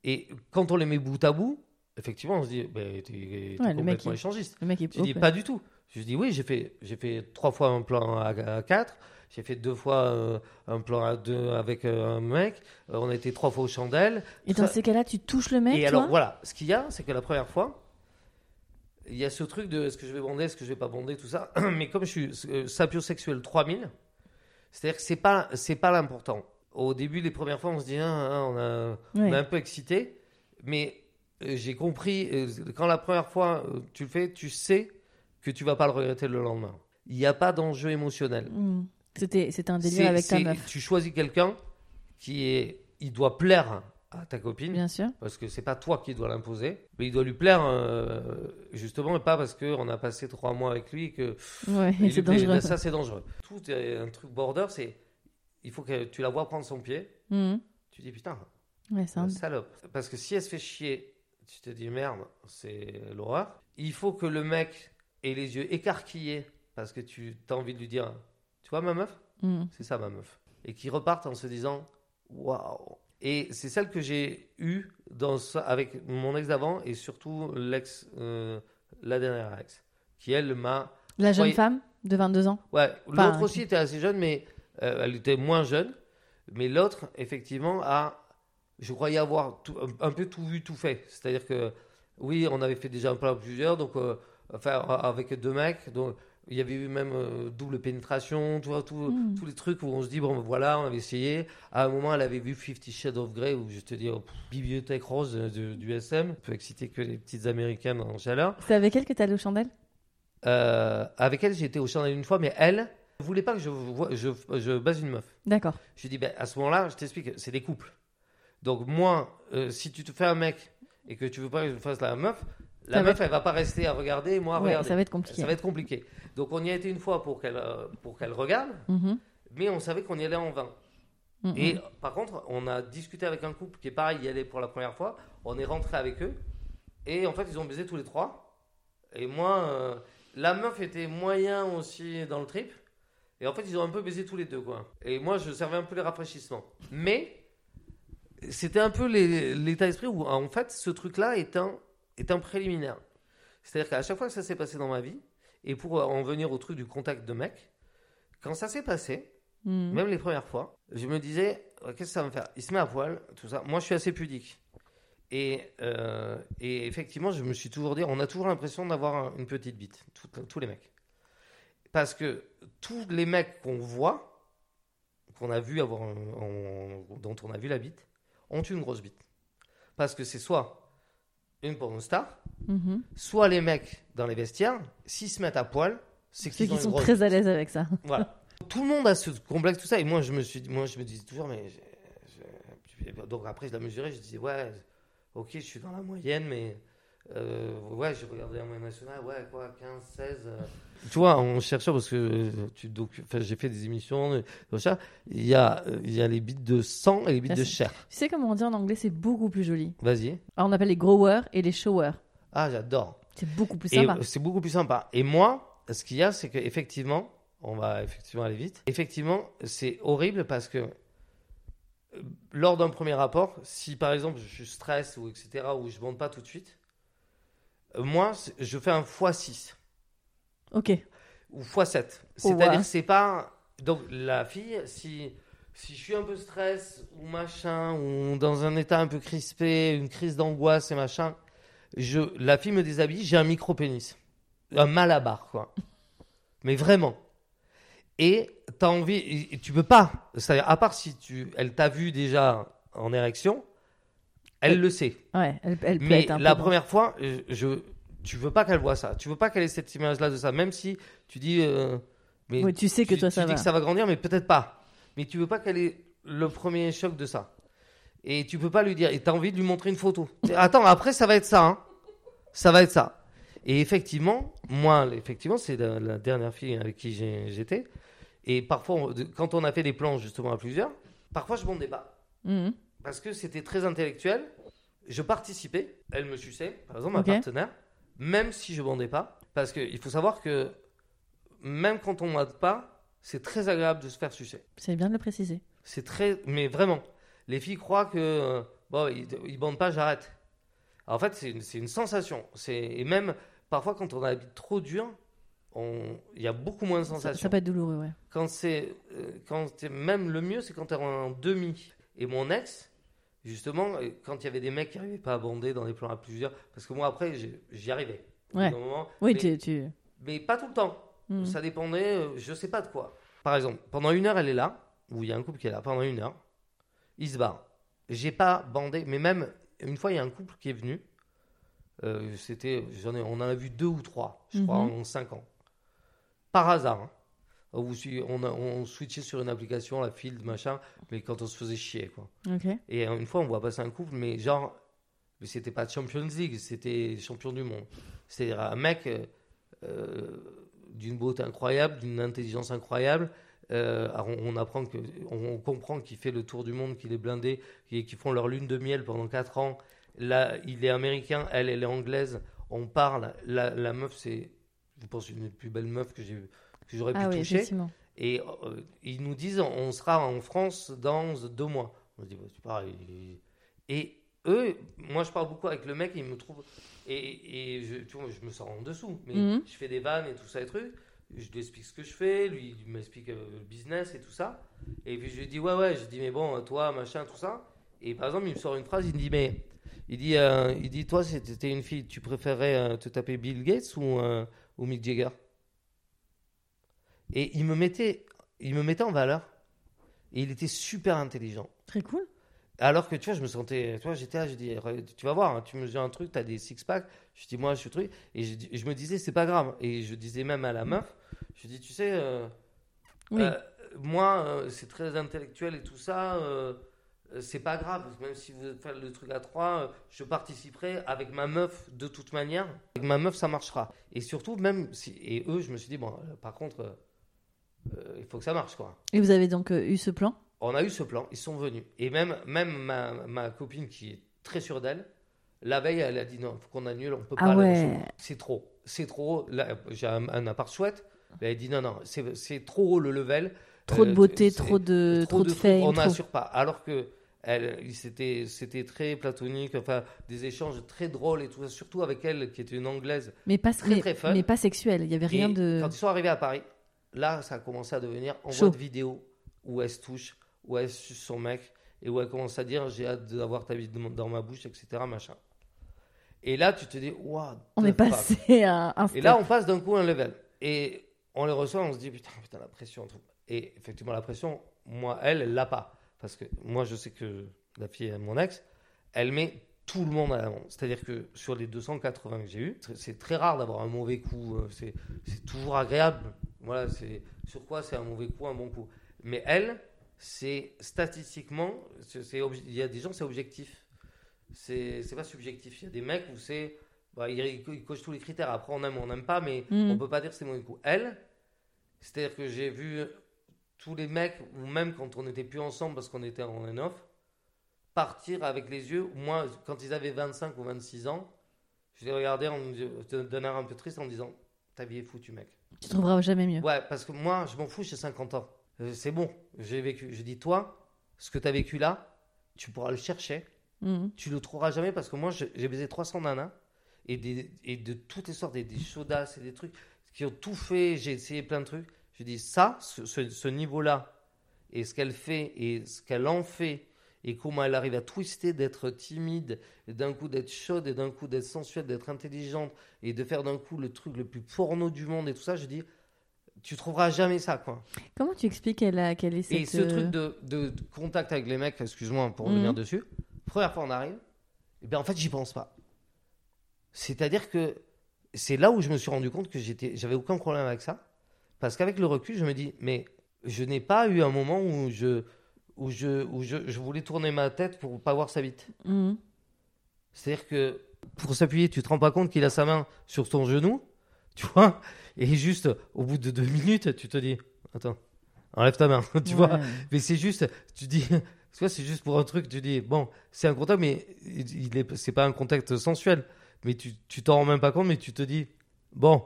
Et quand on les met bout à bout, effectivement, on se dit, bah, t'es Ouais, le complètement échangiste. Le mec est Je dis pas du tout. Je dis oui, j'ai fait, j'ai fait trois fois un plan à, à quatre. J'ai fait deux fois euh, un plan à deux avec euh, un mec. Euh, on a été trois fois aux chandelles. Et dans ces cas-là, tu touches le mec, et toi? alors voilà, ce qu'il y a, c'est que la première fois, il y a ce truc de est-ce que je vais bander, est-ce que je vais pas bander, tout ça. Mais comme je suis euh, sapiosexuel 3000, c'est-à-dire que c'est pas c'est pas l'important. Au début, les premières fois, on se dit ah, ah, on, a, on un peu excité, mais euh, j'ai compris euh, quand la première fois tu le fais, tu sais que tu vas pas le regretter le lendemain. Il n'y a pas d'enjeu émotionnel. Mhm. C'était c'était un délire avec ta meuf. Tu choisis quelqu'un qui est, il doit plaire à ta copine Bien sûr. parce que c'est pas toi qui dois l'imposer, mais il doit lui plaire euh, justement et pas parce qu'on a passé trois mois avec lui et que Ouais, c'est dangereux. Ça c'est dangereux. Tout est un truc border, c'est il faut que tu la vois prendre son pied. Mhm. Tu dis putain, Ouais, c'est un... salope. Parce que si elle se fait chier, tu te dis merde, c'est l'horreur. Il faut que le mec ait les yeux écarquillés parce que tu as envie de lui dire, tu vois ma meuf, Mhm. c'est ça ma meuf. Et qui repartent en se disant waouh. Et c'est celle que j'ai eue dans avec mon ex d'avant et surtout l'ex, euh, la dernière ex, qui elle m'a. La jeune femme de 22 ans? Ouais, Enfin, l'autre aussi était assez jeune, mais euh, elle était moins jeune. Mais l'autre, effectivement, a. Je croyais avoir tout- un, un peu tout vu, tout fait. C'est-à-dire que, oui, on avait fait déjà un plan à plusieurs, donc, euh, enfin, avec deux mecs. Donc, il y avait eu même euh, double pénétration, tu vois, tout- Mm. tous les trucs où on se dit, bon, voilà, on avait essayé. À un moment, elle avait vu Fifty Shades of Grey, où je te dis, oh, bibliothèque rose euh, de- du SM, peut exciter que les petites américaines en chaleur. C'est avec elle que t'es allé aux chandelles? Euh, avec elle, j'ai été au chandelier une fois, mais elle ne voulait pas que je, je, je base une meuf. D'accord. Je lui ai dit, ben, à ce moment-là, je t'explique, c'est des couples. Donc, moi, euh, si tu te fais un mec et que tu veux pas que je fasse la meuf, la Ça meuf, elle va pas rester à regarder et moi à Ouais, regarder. ça va être compliqué. Ça va être compliqué. Donc, on y a été une fois pour qu'elle euh, pour qu'elle regarde, Mhm. mais on savait qu'on y allait en vain. Mhm. Et par contre, on a discuté avec un couple qui est pareil, y allait pour la première fois. On est rentré avec eux. Et en fait, ils ont baisé tous les trois. Et moi, euh, la meuf était moyen aussi dans le trip. Et en fait, ils ont un peu baisé tous les deux, quoi. Et moi, je servais un peu les rafraîchissements. Mais c'était un peu l'état d'esprit où, en fait, ce truc-là est un, est un préliminaire. C'est-à-dire qu'à chaque fois que ça s'est passé dans ma vie, et pour en venir au truc du contact de mec, quand ça s'est passé, Mhm. même les premières fois, je me disais, euh, qu'est-ce que ça va me faire? Il se met à poil, tout ça. Moi, je suis assez pudique. Et, euh, et effectivement, je me suis toujours dit, on a toujours l'impression d'avoir un- une petite bite, tout- tous les mecs. Parce que tous les mecs qu'on voit, qu'on a vu avoir, un- dont on a vu la bite, ont une grosse bite. Parce que c'est soit une pornostar, Mhm. soit les mecs dans les vestiaires, s'ils se mettent à poil, c'est qu'ils sont grosse très à l'aise avec ça. voilà. Tout le monde a ce complexe, tout ça. Et moi, je me suis, moi, je me disais toujours, mais donc après, je la mesurais, je disais, ouais, ok, je suis dans la moyenne, mais euh, ouais, j'ai regardé la moyenne nationale, ouais, quoi, 15, 16. euh. Tu vois, en cherchant, parce que euh, tu, donc, enfin, j'ai fait des émissions, il y a, il y a les bits de sang et les bits de chair. Tu sais comment on dit en anglais, c'est beaucoup plus joli. Vas-y. Alors, on appelle les growers et les showers. Ah, j'adore. C'est beaucoup plus sympa. c'est beaucoup plus sympa. Et moi, ce qu'il y a, c'est qu'effectivement, on va effectivement aller vite. Effectivement, c'est horrible parce que lors d'un premier rapport, si par exemple je stresse ou etc., ou je monte pas tout de suite, moi, c'est- je fais un x6 Ok. ou x7. Oh, C'est-à-dire wow. que c'est pas. Donc la fille, si, si je suis un peu stress ou machin, ou dans un état un peu crispé, une crise d'angoisse et machin, je, la fille me déshabille, j'ai un micro-pénis. Un malabar, quoi. Mais vraiment. Et t'as envie. et- tu peux pas. C'est-à-dire, à part si tu, elle t'a vu déjà en érection, elle Oui. le sait. Ouais, elle, elle peut Mais un la peu- première fois, je, je- tu veux pas qu'elle voit ça. Tu veux pas qu'elle ait cette image-là de ça. Même si tu dis. euh, mais Oui, tu sais que tu, toi, tu ça dis va. que ça va grandir, mais peut-être pas. Mais tu veux pas qu'elle ait le premier choc de ça. Et tu peux pas lui dire. Et tu as envie de lui montrer une photo. Attends, après, ça va être ça. hein. Ça va être ça. Et effectivement, moi, effectivement, c'est la, la dernière fille avec qui j'étais. Et parfois, on- quand on a fait des plans justement à plusieurs, parfois je pas Mhm. Parce que c'était très intellectuel. Je participais, elle me suçait, par exemple, ma partenaire, même si je bandais pas. Parce qu'il faut savoir que même quand on bande pas, c'est très agréable de se faire sucer. C'est bien de le préciser. C'est très. Mais vraiment, les filles croient que. euh, bon, ils, ils bandent pas, j'arrête. En fait, c'est une, sensation. Et même, parfois, quand on a la bite trop dure, on- il y a beaucoup moins de Ça, sensations ça peut être douloureux, ouais. quand c'est euh, quand même le mieux c'est quand t'es en demi et mon ex justement euh, quand il y avait des mecs qui n'arrivaient pas à bander dans des plans à plusieurs parce que moi après j'y arrivais Ouais. moment, Oui, mais, tu. tu... mais pas tout le temps Mhm. ça dépendait euh, je sais pas de quoi par exemple pendant une heure elle est là ou il y a un couple qui est là pendant une heure il se barre j'ai pas bandé mais même une fois il y a un couple qui est venu euh, c'était j'en ai on en a vu deux ou trois je crois Mhm. en cinq ans par hasard hein. Où on, a- on switchait sur une application, la field, machin, mais quand on se faisait chier, quoi. Et euh, une fois, on voit passer un couple, mais genre, mais c'était pas Champions League, c'était champion du monde. C'est-à-dire un mec euh, euh, d'une beauté incroyable, d'une intelligence incroyable. Euh, on, on apprend que, on, on comprend qu'il fait le tour du monde, qu'il est blindé, qu'ils font leur lune de miel pendant 4 ans. Là, il est américain, elle, elle est anglaise. On parle. La, la meuf, c'est, je pense, une des plus belles meufs que j'ai que j'aurais pu Ah oui, toucher. Et euh, ils nous disent on sera en France dans deux mois. On se dit bah, c'est pareil. Et eux, moi je parle beaucoup avec le mec, il me trouve. Et, et je, tu vois, je me sens en dessous. Mais Mhm. je fais des vannes et tout ça et trucs. Je lui explique ce que je fais, lui il m'explique euh, le business et tout ça. Et puis je lui dis ouais, ouais, je dis mais bon, toi, machin, tout ça. Et par exemple, il me sort une phrase, il me dit mais. Il dit, euh, il dit toi, si t'étais une fille, tu préférais euh, te taper Bill Gates ou, ou Mick Jagger? Et il me mettait, il me mettait en valeur. Et il était super intelligent. Très cool. Alors que tu vois, je me sentais, tu vois, j'étais là, je dis, tu vas voir, hein, tu me dis un truc, tu as des six packs. Je dis, moi, je suis truc. Et je, me disais, c'est pas grave. Et je disais même à la meuf, je dis, tu sais, euh, Oui. euh, moi, euh, c'est très intellectuel et tout ça. c'est pas grave, même si vous faites le truc à trois, je participerai avec ma meuf de toute manière. Avec ma meuf, ça marchera. Et surtout, même si. Et eux, je me suis dit, bon, par contre, il faut que ça marche, quoi. Et vous avez donc euh, eu ce plan? On a eu ce plan, ils sont venus. Et même, même ma, ma copine qui est très sûre d'elle, la veille, elle a dit non, il faut qu'on annule, on peut Ah pas ouais. C'est trop, c'est trop. J'ai un, un appart chouette, elle a dit non, non, c'est trop haut le level. Trop de Euh, beauté, trop de, trop de, trucs, fame. On n'assure pas. Alors que c'était, très platonique, enfin, des échanges très drôles et tout ça, surtout avec elle, qui était une anglaise. Mais pas, Très, mais, très fun. mais pas sexuel. Il y avait rien Et de. Quand ils sont arrivés à Paris, là, ça a commencé à devenir envoi de vidéo où elle se touche, où elle suce son mec, et où elle commence à dire j'ai hâte d'avoir ta vie dans ma bouche, etc. Machin. Et là, tu te dis, waouh. On est passé à un Et là, on passe d'un coup un level. Et on les reçoit, on se dit, putain, putain, la pression. Et effectivement, la pression, moi, elle, elle l'a pas. Parce que moi, je sais que la fille, mon ex, elle met tout le monde à l'amende. C'est-à-dire que sur les 280 que j'ai eu, c'est très rare d'avoir un mauvais coup. euh, c'est toujours agréable. Voilà, c'est sur quoi c'est un mauvais coup, un bon coup. Mais elle, c'est statistiquement, c'est il y a des gens, c'est objectif. C'est c'est pas subjectif. Il y a des mecs où c'est. Bah, ils, ils co- ils cochent tous les critères. Après, on aime ou on n'aime pas, mais Mhm. on peut pas dire que c'est mauvais coup. Elle, c'est-à-dire que j'ai vu tous les mecs, ou même quand on n'était plus ensemble parce qu'on était en and off, partir avec les yeux. Moi, quand ils avaient 25 ou 26 ans, je les regardais en d'un air un peu triste en disant Ta vie est foutue, mec. Tu trouveras jamais mieux. Ouais, parce que moi, je m'en fous, j'ai 50 ans. Euh, C'est bon, j'ai vécu. Je dis, toi, ce que tu as vécu là, tu pourras le chercher. Mhm. Tu le trouveras jamais parce que moi, je- j'ai baisé 300 nanas et, des, et de toutes les sortes, des, des chaudasses et des trucs qui ont tout fait. J'ai essayé plein de trucs. Je dis, ça, ce, ce- ce niveau-là, et ce qu'elle fait et ce qu'elle en fait, et comment elle arrive à twister d'être timide, d'un coup d'être chaude, et d'un coup d'être sensuelle, d'être intelligente, et de faire d'un coup le truc le plus porno du monde et tout ça, je dis, tu trouveras jamais ça, quoi. Comment tu expliques qu'elle a qu'elle est cette. Et ce euh, truc de, de- de contact avec les mecs, excuse-moi pour Mhm. revenir dessus, première fois on arrive, et bien en fait j'y pense pas. C'est-à-dire que c'est là où je me suis rendu compte que j'étais, j'avais aucun problème avec ça, parce qu'avec le recul je me dis, mais je n'ai pas eu un moment où je, où je, où je, je voulais tourner ma tête pour pas voir sa bite. mhm. C'est-à-dire que pour s'appuyer, tu te rends pas compte qu'il a sa main sur ton genou, tu vois, et juste au bout de deux minutes, tu te dis, attends, enlève ta main, tu vois. Mais c'est juste, tu dis, tu vois, c'est juste pour un truc, tu dis, bon, c'est un contact, mais il est, c'est pas un contact sensuel. Mais tu, tu t'en rends même pas compte, mais tu te dis, bon.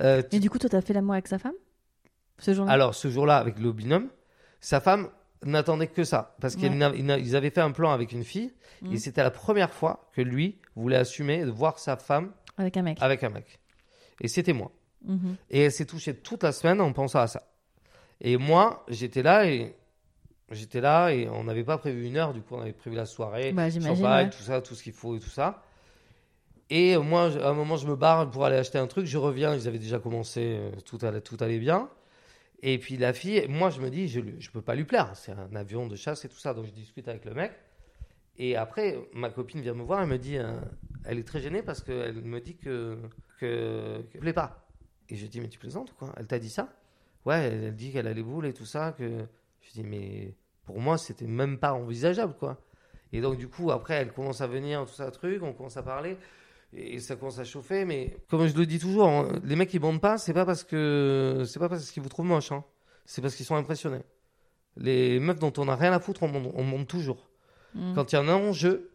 euh, tu- Et du coup, toi, t'as fait l'amour avec sa femme Ce jour-là? Alors, ce jour-là, avec le binôme, sa femme n'attendait que ça. Parce Ouais. qu'ils avaient fait un plan avec une fille, Mhm. et c'était la première fois que lui voulait assumer de voir sa femme Avec un mec. avec un mec. Et c'était moi. Mhm. Et elle s'est touchée toute la semaine en pensant à ça. Et moi, j'étais là et j'étais là et on n'avait pas prévu une heure, du coup on avait prévu la soirée, Bah, champagne, ouais. tout ça, tout ce qu'il faut et tout ça. Et moi, à un moment, je me barre pour aller acheter un truc, je reviens, ils avaient déjà commencé, euh, tout allait, tout allait bien. Et puis la fille, moi je me dis, je ne peux pas lui plaire, c'est un avion de chasse et tout ça, donc je discute avec le mec. Et après, ma copine vient me voir, elle me dit, euh, elle est très gênée parce qu'elle me dit que que que plaît pas. Et je dis, mais tu plaisantes ou quoi? Elle t'a dit ça? Ouais, elle, elle dit qu'elle a les et tout ça. Que je dis, mais pour moi, c'était même pas envisageable, quoi. Et donc du coup, après, elle commence à venir, tout ça, truc, on commence à parler. Et ça commence à chauffer, mais comme je le dis toujours, hein, les mecs qui bandent pas, c'est pas parce que c'est pas parce qu'ils vous trouvent moche, hein. c'est parce qu'ils sont impressionnés. Les meufs dont on a rien à foutre, on monte, on monte toujours. Mhm. Quand il y en a un enjeu,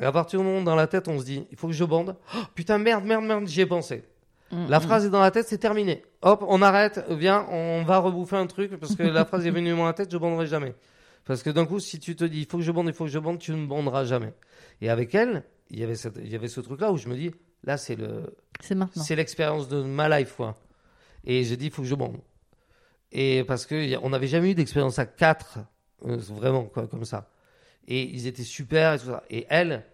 et à partir du moment où dans la tête on se dit, il faut que je bande, Oh, putain merde, merde, merde, j'y ai pensé. Mhm. La phrase est dans la tête, c'est terminé. Hop, on arrête, viens, on va rebouffer un truc parce que la phrase est venue dans la tête, je banderai jamais. Parce que d'un coup, si tu te dis, il faut que je bande, il faut que je bande, tu ne banderas jamais. Et avec elle, il y avait, cette- il y avait ce truc-là où je me dis, là, c'est le, C'est maintenant. c'est l'expérience de ma life, quoi. Et j'ai dit, il faut que je bande. Et parce que on n'avait jamais eu d'expérience à quatre, euh, vraiment, quoi, comme ça. Et ils étaient super et tout ça. Et elle,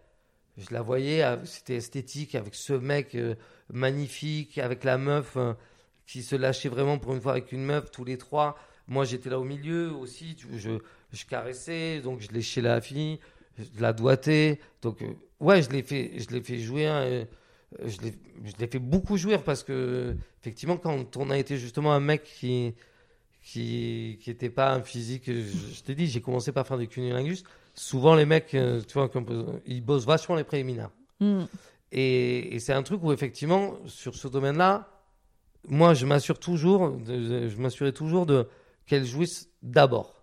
je la voyais, euh, c'était esthétique, avec ce mec euh, magnifique, avec la meuf euh, qui se lâchait vraiment pour une fois avec une meuf, tous les trois. Moi, j'étais là au milieu aussi, je, je caressais, donc je léchais la fille, je la doigtais. Donc, euh, ouais, je l'ai fait, je l'ai fait jouer. hein, euh, je l'ai je l'ai fait beaucoup jouir parce que, effectivement, quand on a été justement un mec qui qui qui était pas un physique, je, je t'ai dit, j'ai commencé par faire du cunnilingus. Souvent, les mecs, euh, tu vois, ils bossent vachement les préliminaires. Mhm. Et, et c'est un truc où, effectivement, sur ce domaine-là, moi, je m'assure toujours, de- je m'assurais toujours de qu'elle jouisse d'abord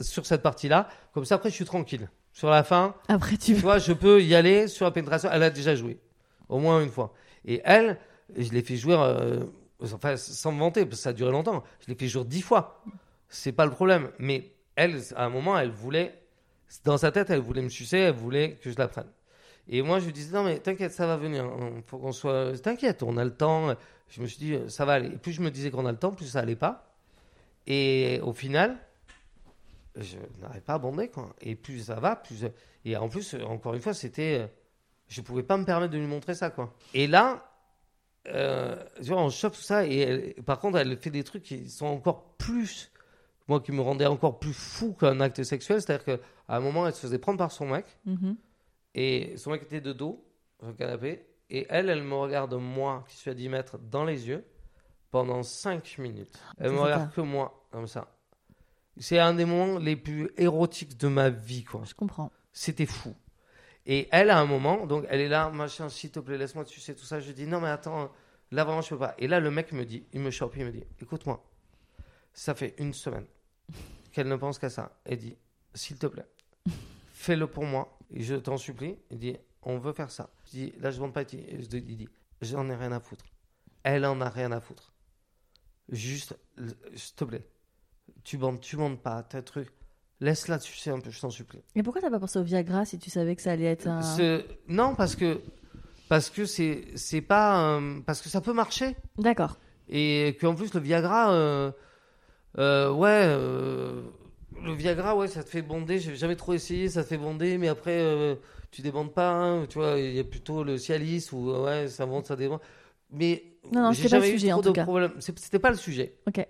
sur cette partie-là. Comme ça, après, je suis tranquille. Sur la fin, Après, tu vois, je peux y aller sur la pénétration. Elle a déjà joué, au moins une fois. Et elle, je l'ai fait jouer, euh, enfin, sans me vanter, parce que ça a duré longtemps. Je l'ai fait jouer dix fois. C'est pas le problème. Mais elle, à un moment, elle voulait Dans sa tête, elle voulait me sucer, elle voulait que je la prenne. Et moi, je lui disais, non, mais t'inquiète, ça va venir. Faut qu'on soit. T'inquiète, on a le temps. Je me suis dit, ça va aller. Et plus je me disais qu'on a le temps, plus ça allait pas. Et au final, je n'arrive pas à bander, quoi. Et plus ça va, plus. Et en plus, encore une fois, c'était. Je pouvais pas me permettre de lui montrer ça, quoi. Et là, euh, tu vois, on chope tout ça. Et elle- par contre, elle fait des trucs qui sont encore plus. Moi, qui me rendaient encore plus fou qu'un acte sexuel. C'est-à-dire qu'à un moment, elle se faisait prendre par son mec. Mhm. Et son mec était de dos, sur le canapé. Et elle, elle me regarde, moi, qui suis à 10 mètres, dans les yeux, pendant 5 minutes. Elle me regarde que moi, comme ça. C'est un des moments les plus érotiques de ma vie, quoi. Je comprends. C'était fou. Et elle, à un moment, donc elle est là, machin, s'il te plaît, laisse-moi sais tout ça. Je dis, non, mais attends, là vraiment, je peux pas. Et là, le mec me dit, il me chope, il me dit, écoute-moi, ça fait une semaine qu'elle ne pense qu'à ça. Elle dit, s'il te plaît, fais-le pour moi, et je t'en supplie. Il dit, on veut faire ça. Je dis, là, je ne pas. Et je dis, il dit, j'en ai rien à foutre. Elle en a rien à foutre. Juste, s'il te plaît, tu bandes, tu bandes pas, t'as un truc. Laisse-la, tu sais un peu, je t'en supplie. Et pourquoi t'as pas pensé au Viagra si tu savais que ça allait être un. Ce- Non, parce que parce que c'est c'est pas euh, parce que ça peut marcher D'accord. et qu'en plus le Viagra, euh, euh, ouais, euh, le Viagra, ouais, ça te fait bonder. J'ai jamais trop essayé, ça te fait bonder, mais après euh, tu débandes pas. hein, tu vois, il y a plutôt le Cialis euh, ouais, ça monte, ça débande. Mais Non, non, c'était pas le sujet, en tout cas. C'était pas le sujet. Ok.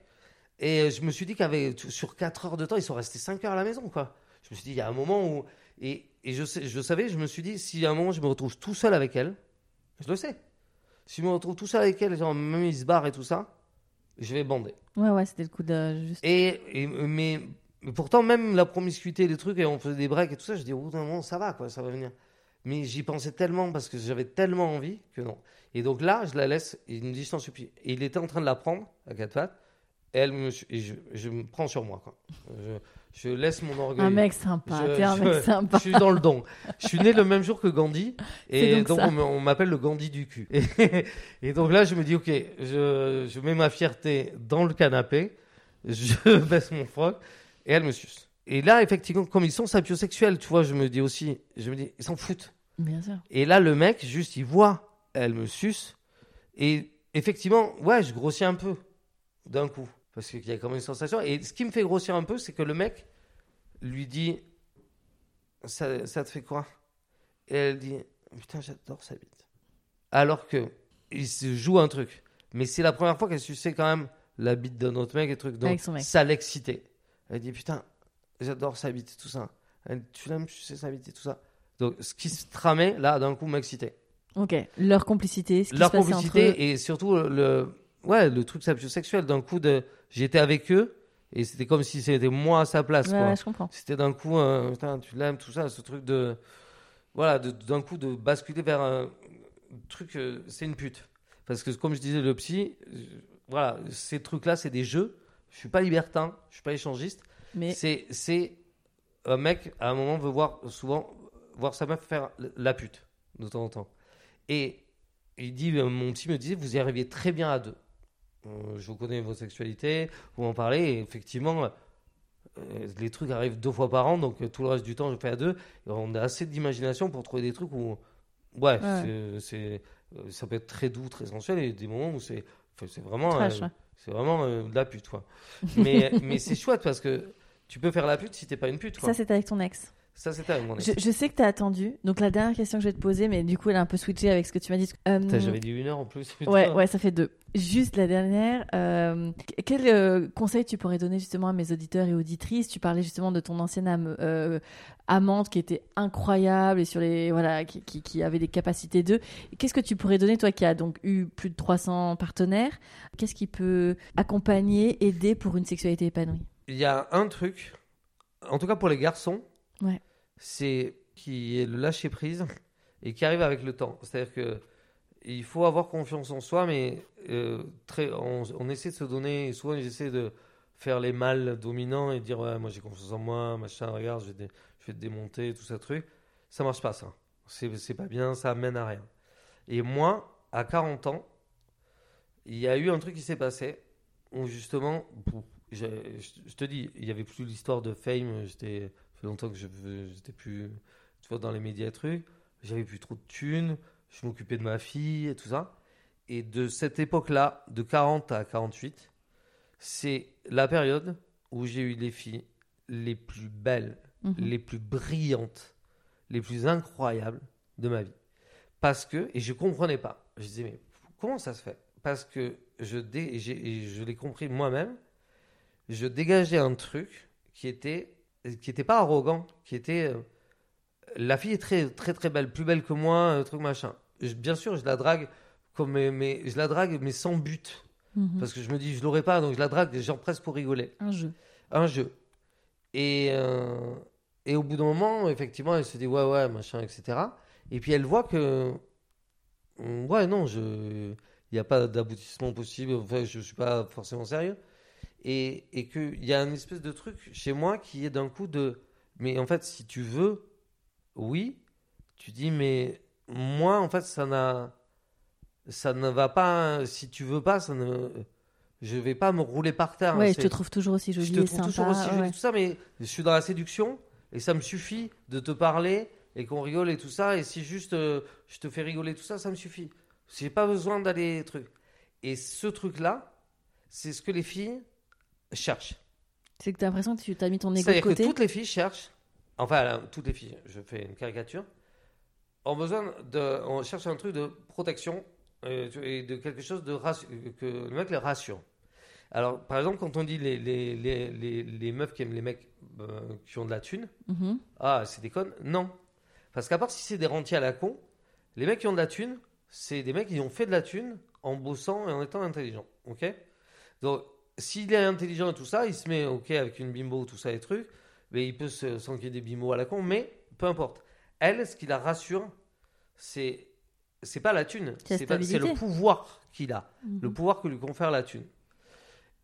Et je me suis dit qu'avec sur 4 heures de temps, ils sont restés 5 heures à la maison, quoi. Je me suis dit, il y a un moment où. Et, et je, sais, je savais, je me suis dit, si à un moment je me retrouve tout seul avec elle, je le sais. Si je me retrouve tout seul avec elle, genre même il se barre et tout ça, je vais bander. Ouais, ouais, c'était le coup de. Juste... Et, et- mais, mais pourtant, même la promiscuité, les trucs, et on faisait des breaks et tout ça, je dis, au bout d'un moment, ça va, quoi, ça va venir. Mais j'y pensais tellement parce que j'avais tellement envie que non. Et donc là, je la laisse, il me dit, je t'en supplie. Et il était en train de la prendre à quatre pattes, elle me, et je, je me prends sur moi, quoi. Je, je laisse mon orgueil. Un mec sympa, Je- t'es un mec sympa. Je suis dans le don. Je suis né le même jour que Gandhi. Et donc on m'appelle le Gandhi du cul. Et, et donc là, je me dis, ok, je, je mets ma fierté dans le canapé, je baisse mon froc, et elle me suce. Et là, effectivement, comme ils sont sapiosexuels, tu vois, je me dis aussi, je me dis, ils s'en foutent. Bien sûr. Et là, le mec, juste, il voit, elle me suce. Et effectivement, ouais, je grossis un peu d'un coup. Parce qu'il y a quand même une sensation. Et ce qui me fait grossir un peu, c'est que le mec lui dit Ça, ça te fait quoi? Et elle dit Putain, j'adore sa bite. Alors que il se joue un truc. Mais c'est la première fois qu'elle suçait quand même la bite d'un autre mec et truc. Donc ça l'excitait. Elle dit Putain, j'adore sa bite et tout ça. Elle, tu l'aimes, tu sais sa bite et tout ça. Donc ce qui se tramait, là, d'un coup, m'excitait. Ok. Leur complicité, ce qui Leur se passait entre eux. complicité et surtout le, ouais, le truc sapiosexuel. D'un coup, de, j'étais avec eux et c'était comme si c'était moi à sa place. Ouais, quoi. ouais, je comprends. C'était d'un coup, euh, putain, tu l'aimes, tout ça, ce truc de. Voilà, d'un coup de basculer vers un truc, euh, c'est une pute. Parce que comme je disais, le psy, euh, voilà, ces trucs-là, c'est des jeux. Je suis pas libertin, je suis pas échangiste. Mais C'est, un mec, à un moment, veut voir souvent voir sa meuf faire la pute, de temps en temps. Et il dit, euh, mon psy me disait, vous y arriviez très bien à deux. Euh, je vous connais vos sexualités, vous en parlez, et effectivement, euh, les trucs arrivent deux fois par an, donc euh, tout le reste du temps, je fais à deux. Et on a assez d'imagination pour trouver des trucs où, ouais, Ouais. c'est, ça peut être très doux, très sensuel, et des moments où c'est, vraiment, euh, c'est vraiment euh, de la pute, quoi. mais, mais c'est chouette parce que tu peux faire la pute si t'es pas une pute, quoi. Ça, c'était avec ton ex. Ça, c'était avec mon ex. Je, je sais que t'as attendu. Donc, la dernière question que je vais te poser, mais du coup, elle a un peu switché avec ce que tu m'as dit. Euh, J'avais dit une heure en plus. putain. Ouais, ouais, ça fait deux. Juste la dernière, euh, quel euh, conseil tu pourrais donner justement à mes auditeurs et auditrices? Tu parlais justement de ton ancienne euh, amante qui était incroyable et sur les voilà qui, qui, qui avait des capacités d'eux. Qu'est-ce que tu pourrais donner toi qui as donc eu plus de 300 partenaires? Qu'est-ce qui peut accompagner, aider pour une sexualité épanouie? Il y a un truc, en tout cas pour les garçons, Ouais. c'est qui est le lâcher prise et qui arrive avec le temps. C'est-à-dire que il faut avoir confiance en soi, mais euh, très, on, essaie de se donner. Souvent, j'essaie de faire les mâles dominants et dire ouais, moi j'ai confiance en moi, machin, regarde, je vais, je te démonter, tout ça truc. Ça marche pas, ça. C'est pas bien, ça mène à rien. Et moi, à 40 ans, il y a eu un truc qui s'est passé où justement, je te dis, il y avait plus l'histoire de fame, j'étais fait longtemps que je j'étais plus tu vois, dans les médias trucs. J'avais plus trop de thunes. Je m'occupais de ma fille et tout ça. Et de cette époque-là, de 40 à 48, c'est la période où j'ai eu les filles les plus belles, Mhm. les plus brillantes, les plus incroyables de ma vie. Parce que, et je comprenais pas, je disais, mais comment ça se fait? Parce que je, dé- et je l'ai compris moi-même, je dégageais un truc qui était, qui était pas arrogant, qui était, euh, la fille est très, très, très belle, plus belle que moi, un truc machin. Je- bien sûr, je la drague comme, mais, mais- je la drague, mais sans but. Mhm. Parce que je me dis, je l'aurais pas, donc je la drague, genre presque pour rigoler Un jeu. un jeu. Et, euh, et au bout d'un moment, effectivement, elle se dit ouais, ouais, machin, etc. Et puis elle voit que, mm, ouais, non, je, il n'y a pas d'aboutissement possible, enfin, je ne suis pas forcément sérieux. Et, et qu'il y a une espèce de truc chez moi qui est d'un coup de, mais en fait, si tu veux, oui, tu dis, mais moi, en fait, ça n'a, ça ne va pas, si tu veux pas, ça ne, je vais pas me rouler par terre. Ouais, hein, je te trouve toujours aussi jolie je te et trouve sympa. toujours aussi jolie, ouais. tout ça, mais je suis dans la séduction et ça me suffit de te parler et qu'on rigole et tout ça. Et si juste euh, je te fais rigoler tout ça, ça me suffit. J'ai pas besoin d'aller truc. Et ce truc-là, c'est ce que les filles cherchent. C'est que t'as l'impression que tu t'as mis ton ego de que côté. toutes les filles cherchent, enfin là, toutes les filles, je fais une caricature, ont besoin de, on cherche un truc de protection euh, et de quelque chose de que le mec les rassure. Alors, par exemple, quand on dit les, les, les, les, meufs qui aiment les mecs euh, qui ont de la thune, Mhm. ah, c'est des connes? Non. Parce qu'à part si c'est des rentiers à la con, les mecs qui ont de la thune, c'est des mecs qui ont fait de la thune en bossant et en étant intelligents. Ok? Donc, s'il est intelligent et tout ça, il se met ok avec une bimbo, tout ça, les trucs, mais il peut se- s'enquiller des bimbos à la con, mais peu importe. Elle, ce qui la rassure, c'est c'est pas la thune, C'est le pouvoir qu'il a Mhm. le pouvoir que lui confère la thune.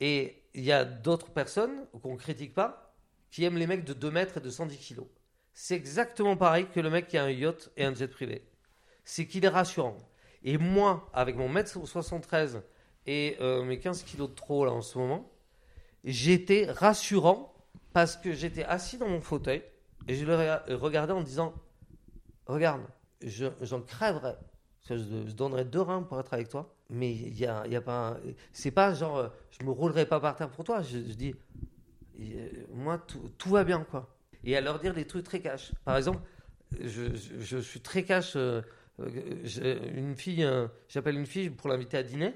Et il y a d'autres personnes qu'on critique pas qui aiment les mecs de 2 mètres et de 110 kilos. C'est exactement pareil que le mec qui a un yacht et un jet privé. C'est qu'il est rassurant. Et moi, avec mon mètre 73 et euh, mes 15 kilos de trop là en ce moment, j'étais rassurant parce que j'étais assis dans mon fauteuil et je le rega- regardais en disant Regarde, je- j'en crèverais. Je, donnerais deux reins pour être avec toi. Mais il y a, y a pas. C'est pas genre, euh, je me roulerai pas par terre pour toi. Je, dis, euh, moi, tout, tout va bien, quoi. Et à leur dire des trucs très cash. Par exemple, je, je- suis très cash. euh, une fille, j'appelle une fille pour l'inviter à dîner.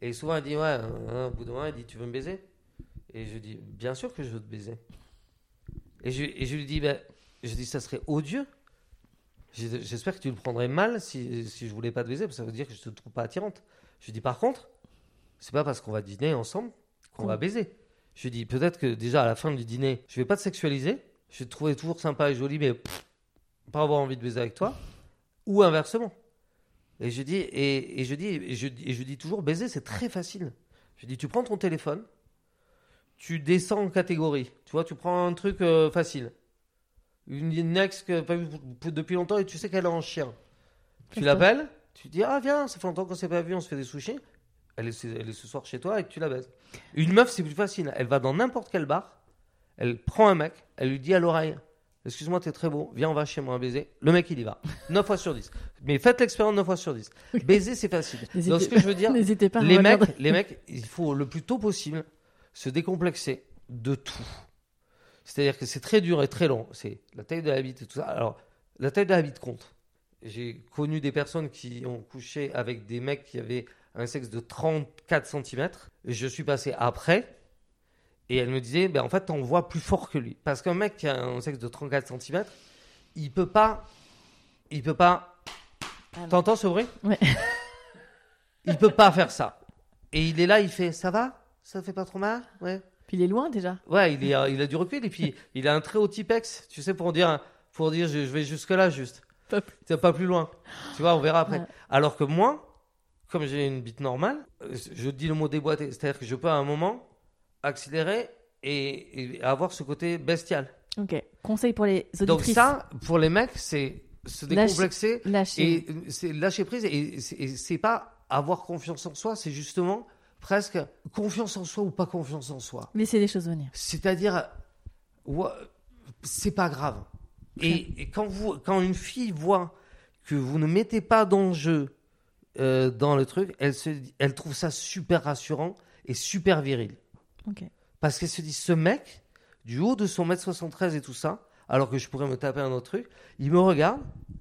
Et souvent, elle dit, ouais, au bout d'un moment, elle dit, tu veux me baiser? Et je dis, bien sûr que je veux te baiser. Et je, et je lui dis, ben, je dis, ça serait odieux. J'espère que tu le prendrais mal si, si je voulais pas te baiser, parce que ça veut dire que je te trouve pas attirante. Je lui dis, par contre, c'est pas parce qu'on va dîner ensemble qu'on va baiser. Je lui dis, peut-être que déjà à la fin du dîner, je vais pas te sexualiser, je vais te trouver toujours sympa et joli, mais pff, pas avoir envie de baiser avec toi, ou inversement. Et je dis, et, et je dis, et je, et je dis toujours, baiser, c'est très facile. Je dis, tu prends ton téléphone, tu descends en catégorie. Tu vois, tu prends un truc euh, facile. Une, une ex que pas vue depuis longtemps et tu sais qu'elle est en chien. Tu l'appelles, tu dis, ah viens, ça fait longtemps qu'on s'est pas vu, on se fait des sushis. Elle est, ce- elle est ce soir chez toi et tu la baises. Une meuf, c'est plus facile. Elle va dans n'importe quel bar, elle prend un mec, elle lui dit à l'oreille, excuse-moi, t'es très beau, viens, on va chez moi baiser. Le mec, il y va. 9 fois sur 10. Mais faites l'expérience 9 fois sur 10. Baiser, c'est facile. N'hésitez- Donc, ce que je veux dire, pas à les mecs, les mecs, il faut le plus tôt possible se décomplexer de tout. C'est-à-dire que c'est très dur et très long. C'est la taille de la bite et tout ça. Alors, la taille de la bite compte. J'ai connu des personnes qui ont couché avec des mecs qui avaient un sexe de 34 cm. Je suis passé après. Et elle me disait, ben en fait, t'en vois plus fort que lui. Parce qu'un mec qui a un sexe de 34 cm, il peut pas. Il peut pas. Ah. T'entends ce bruit? Ouais. Il peut pas faire ça. Et il est là, il fait Ça va? Ça fait pas trop mal? Ouais. Puis il est loin déjà. Ouais, il, est, euh, il a du recul et puis il a un très haut typex, tu sais, pour dire, pour dire je, je vais jusque-là juste. Pas plus. Pas plus loin. Tu vois, on verra après. Ouais. Alors que moi, comme j'ai une bite normale, euh, je dis le mot déboîté. C'est-à-dire que je peux à un moment accélérer et, et avoir ce côté bestial. Ok. Conseil pour les Donc auditrices. ça, pour les mecs, c'est se décomplexer et euh, c'est lâcher prise. Et c'est pas avoir confiance en soi, c'est justement presque confiance en soi ou pas confiance en soi. Laissez les choses venir. C'est-à-dire, c'est pas grave. Et, et quand, vous, quand une fille voit que vous ne mettez pas d'enjeu euh, dans le truc, elle, se, elle trouve ça super rassurant et super viril. Parce qu'elle se dit, ce mec, du haut de son mètre 73 et tout ça, alors que je pourrais me taper un autre truc, il me regarde,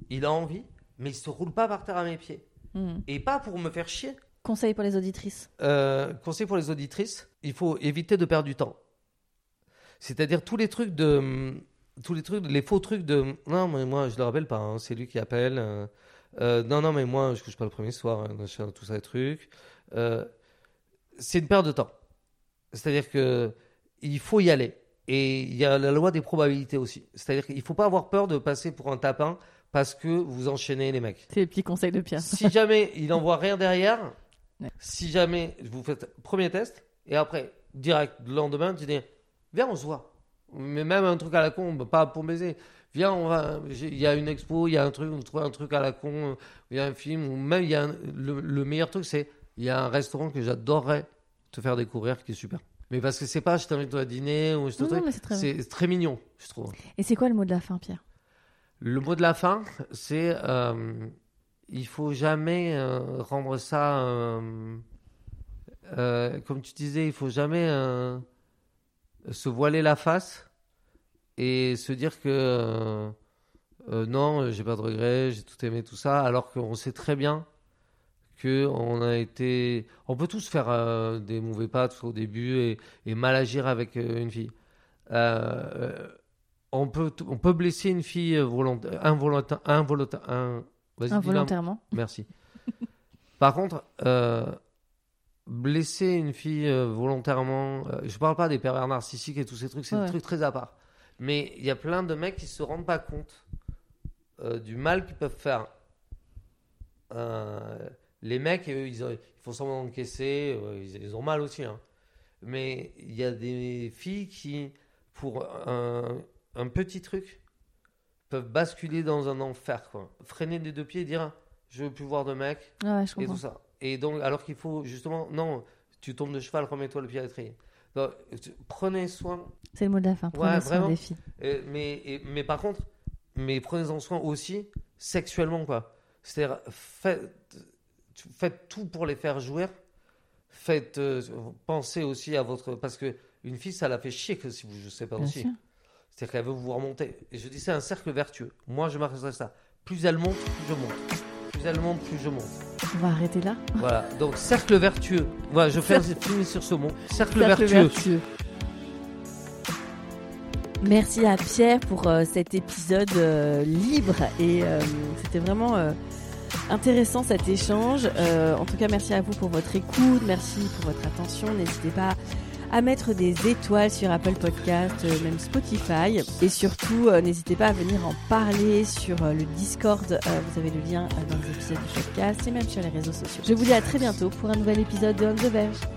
il a envie, mais il se roule pas par terre à mes pieds. Mhm. Et pas pour me faire chier. Conseil pour les auditrices. Euh, conseil pour les auditrices, il faut éviter de perdre du temps. C'est-à-dire tous les trucs de, tous les trucs, les faux trucs de, non mais moi je le rappelle pas, hein, c'est lui qui appelle. euh, euh, non non mais moi je couche pas le premier soir, hein, tout ça les trucs. C'est une perte de temps. C'est-à-dire que il faut y aller. Et il y a la loi des probabilités aussi. C'est-à-dire qu'il faut pas avoir peur de passer pour un tapin parce que vous enchaînez les mecs C'est les petits conseils de Pierre. si jamais il n'envoie rien derrière, Ouais. si jamais vous faites premier test, et après, direct, le lendemain, tu dis, viens, on se voit. Mais même un truc à la con, pas pour baiser. Viens, on va, il y a une expo, il y a un truc, on trouve un truc à la con, il y a un film, ou même il y a un- le, le meilleur truc, c'est, il y a un restaurant que j'adorerais te faire découvrir qui est super. Mais parce que c'est pas, je t'invite à dîner, ou je te très c'est très mignon, je trouve. Et c'est quoi le mot de la fin, Pierre? Le mot de la fin, c'est euh, il faut jamais euh, rendre ça, euh, euh, comme tu disais, il faut jamais se voiler la face et se dire que non, j'ai pas de regrets, j'ai tout aimé, tout ça, alors qu'on sait très bien que on a été, on peut tous faire des mauvais pas au début et, mal agir avec une fille. On peut, on peut blesser une fille volontaire, involontaire, involontaire. Involontairement. Merci. Par contre, euh, blesser une fille euh, volontairement, euh, je parle pas des pervers narcissiques et tous ces trucs, c'est Ouais. des trucs très à part. Mais il y a plein de mecs qui se rendent pas compte euh, du mal qu'ils peuvent faire. Les mecs, eux, ils, ont- ils font semblant d'encaisser, ils, ils ont mal aussi. hein. Mais il y a des filles qui, pour un, un petit truc, peuvent basculer dans un enfer. Quoi. Freiner des deux pieds et dire Je veux plus voir de mecs Ah ouais, je et tout ça. Et donc, alors qu'il faut justement, non, tu tombes de cheval, remets-toi le pied à l'étrier. Donc, tu- Prenez soin, C'est le mot de la fin. Prenez Ouais, soin vraiment. des filles. euh, mais, et- mais par contre, mais prenez-en soin aussi sexuellement, quoi. C'est-à-dire, faites, faites tout pour les faire jouir. Faites, euh, pensez aussi à votre. Parce que une fille, ça la fait chier que si vous ne sais pas Bien aussi. sûr. C'est-à-dire qu'elle veut vous remonter. Et je dis, c'est un cercle vertueux. Moi, je marquerai ça. Plus elle monte, plus je monte. Plus elle monte, plus je monte. On va arrêter là. Voilà, donc cercle vertueux. Voilà, je fais finir sur ce mot. Cercle, Cercle vertueux. vertueux. Merci à Pierre pour euh, cet épisode euh, libre et euh, c'était vraiment intéressant cet échange. En tout cas, merci à vous pour votre écoute, merci pour votre attention. N'hésitez pas à mettre des étoiles sur Apple Podcast, euh, même Spotify. Et surtout, euh, n'hésitez pas à venir en parler sur euh, le Discord. Vous avez le lien dans les épisodes du podcast et même sur les réseaux sociaux. Je vous dis à très bientôt pour un nouvel épisode de On the.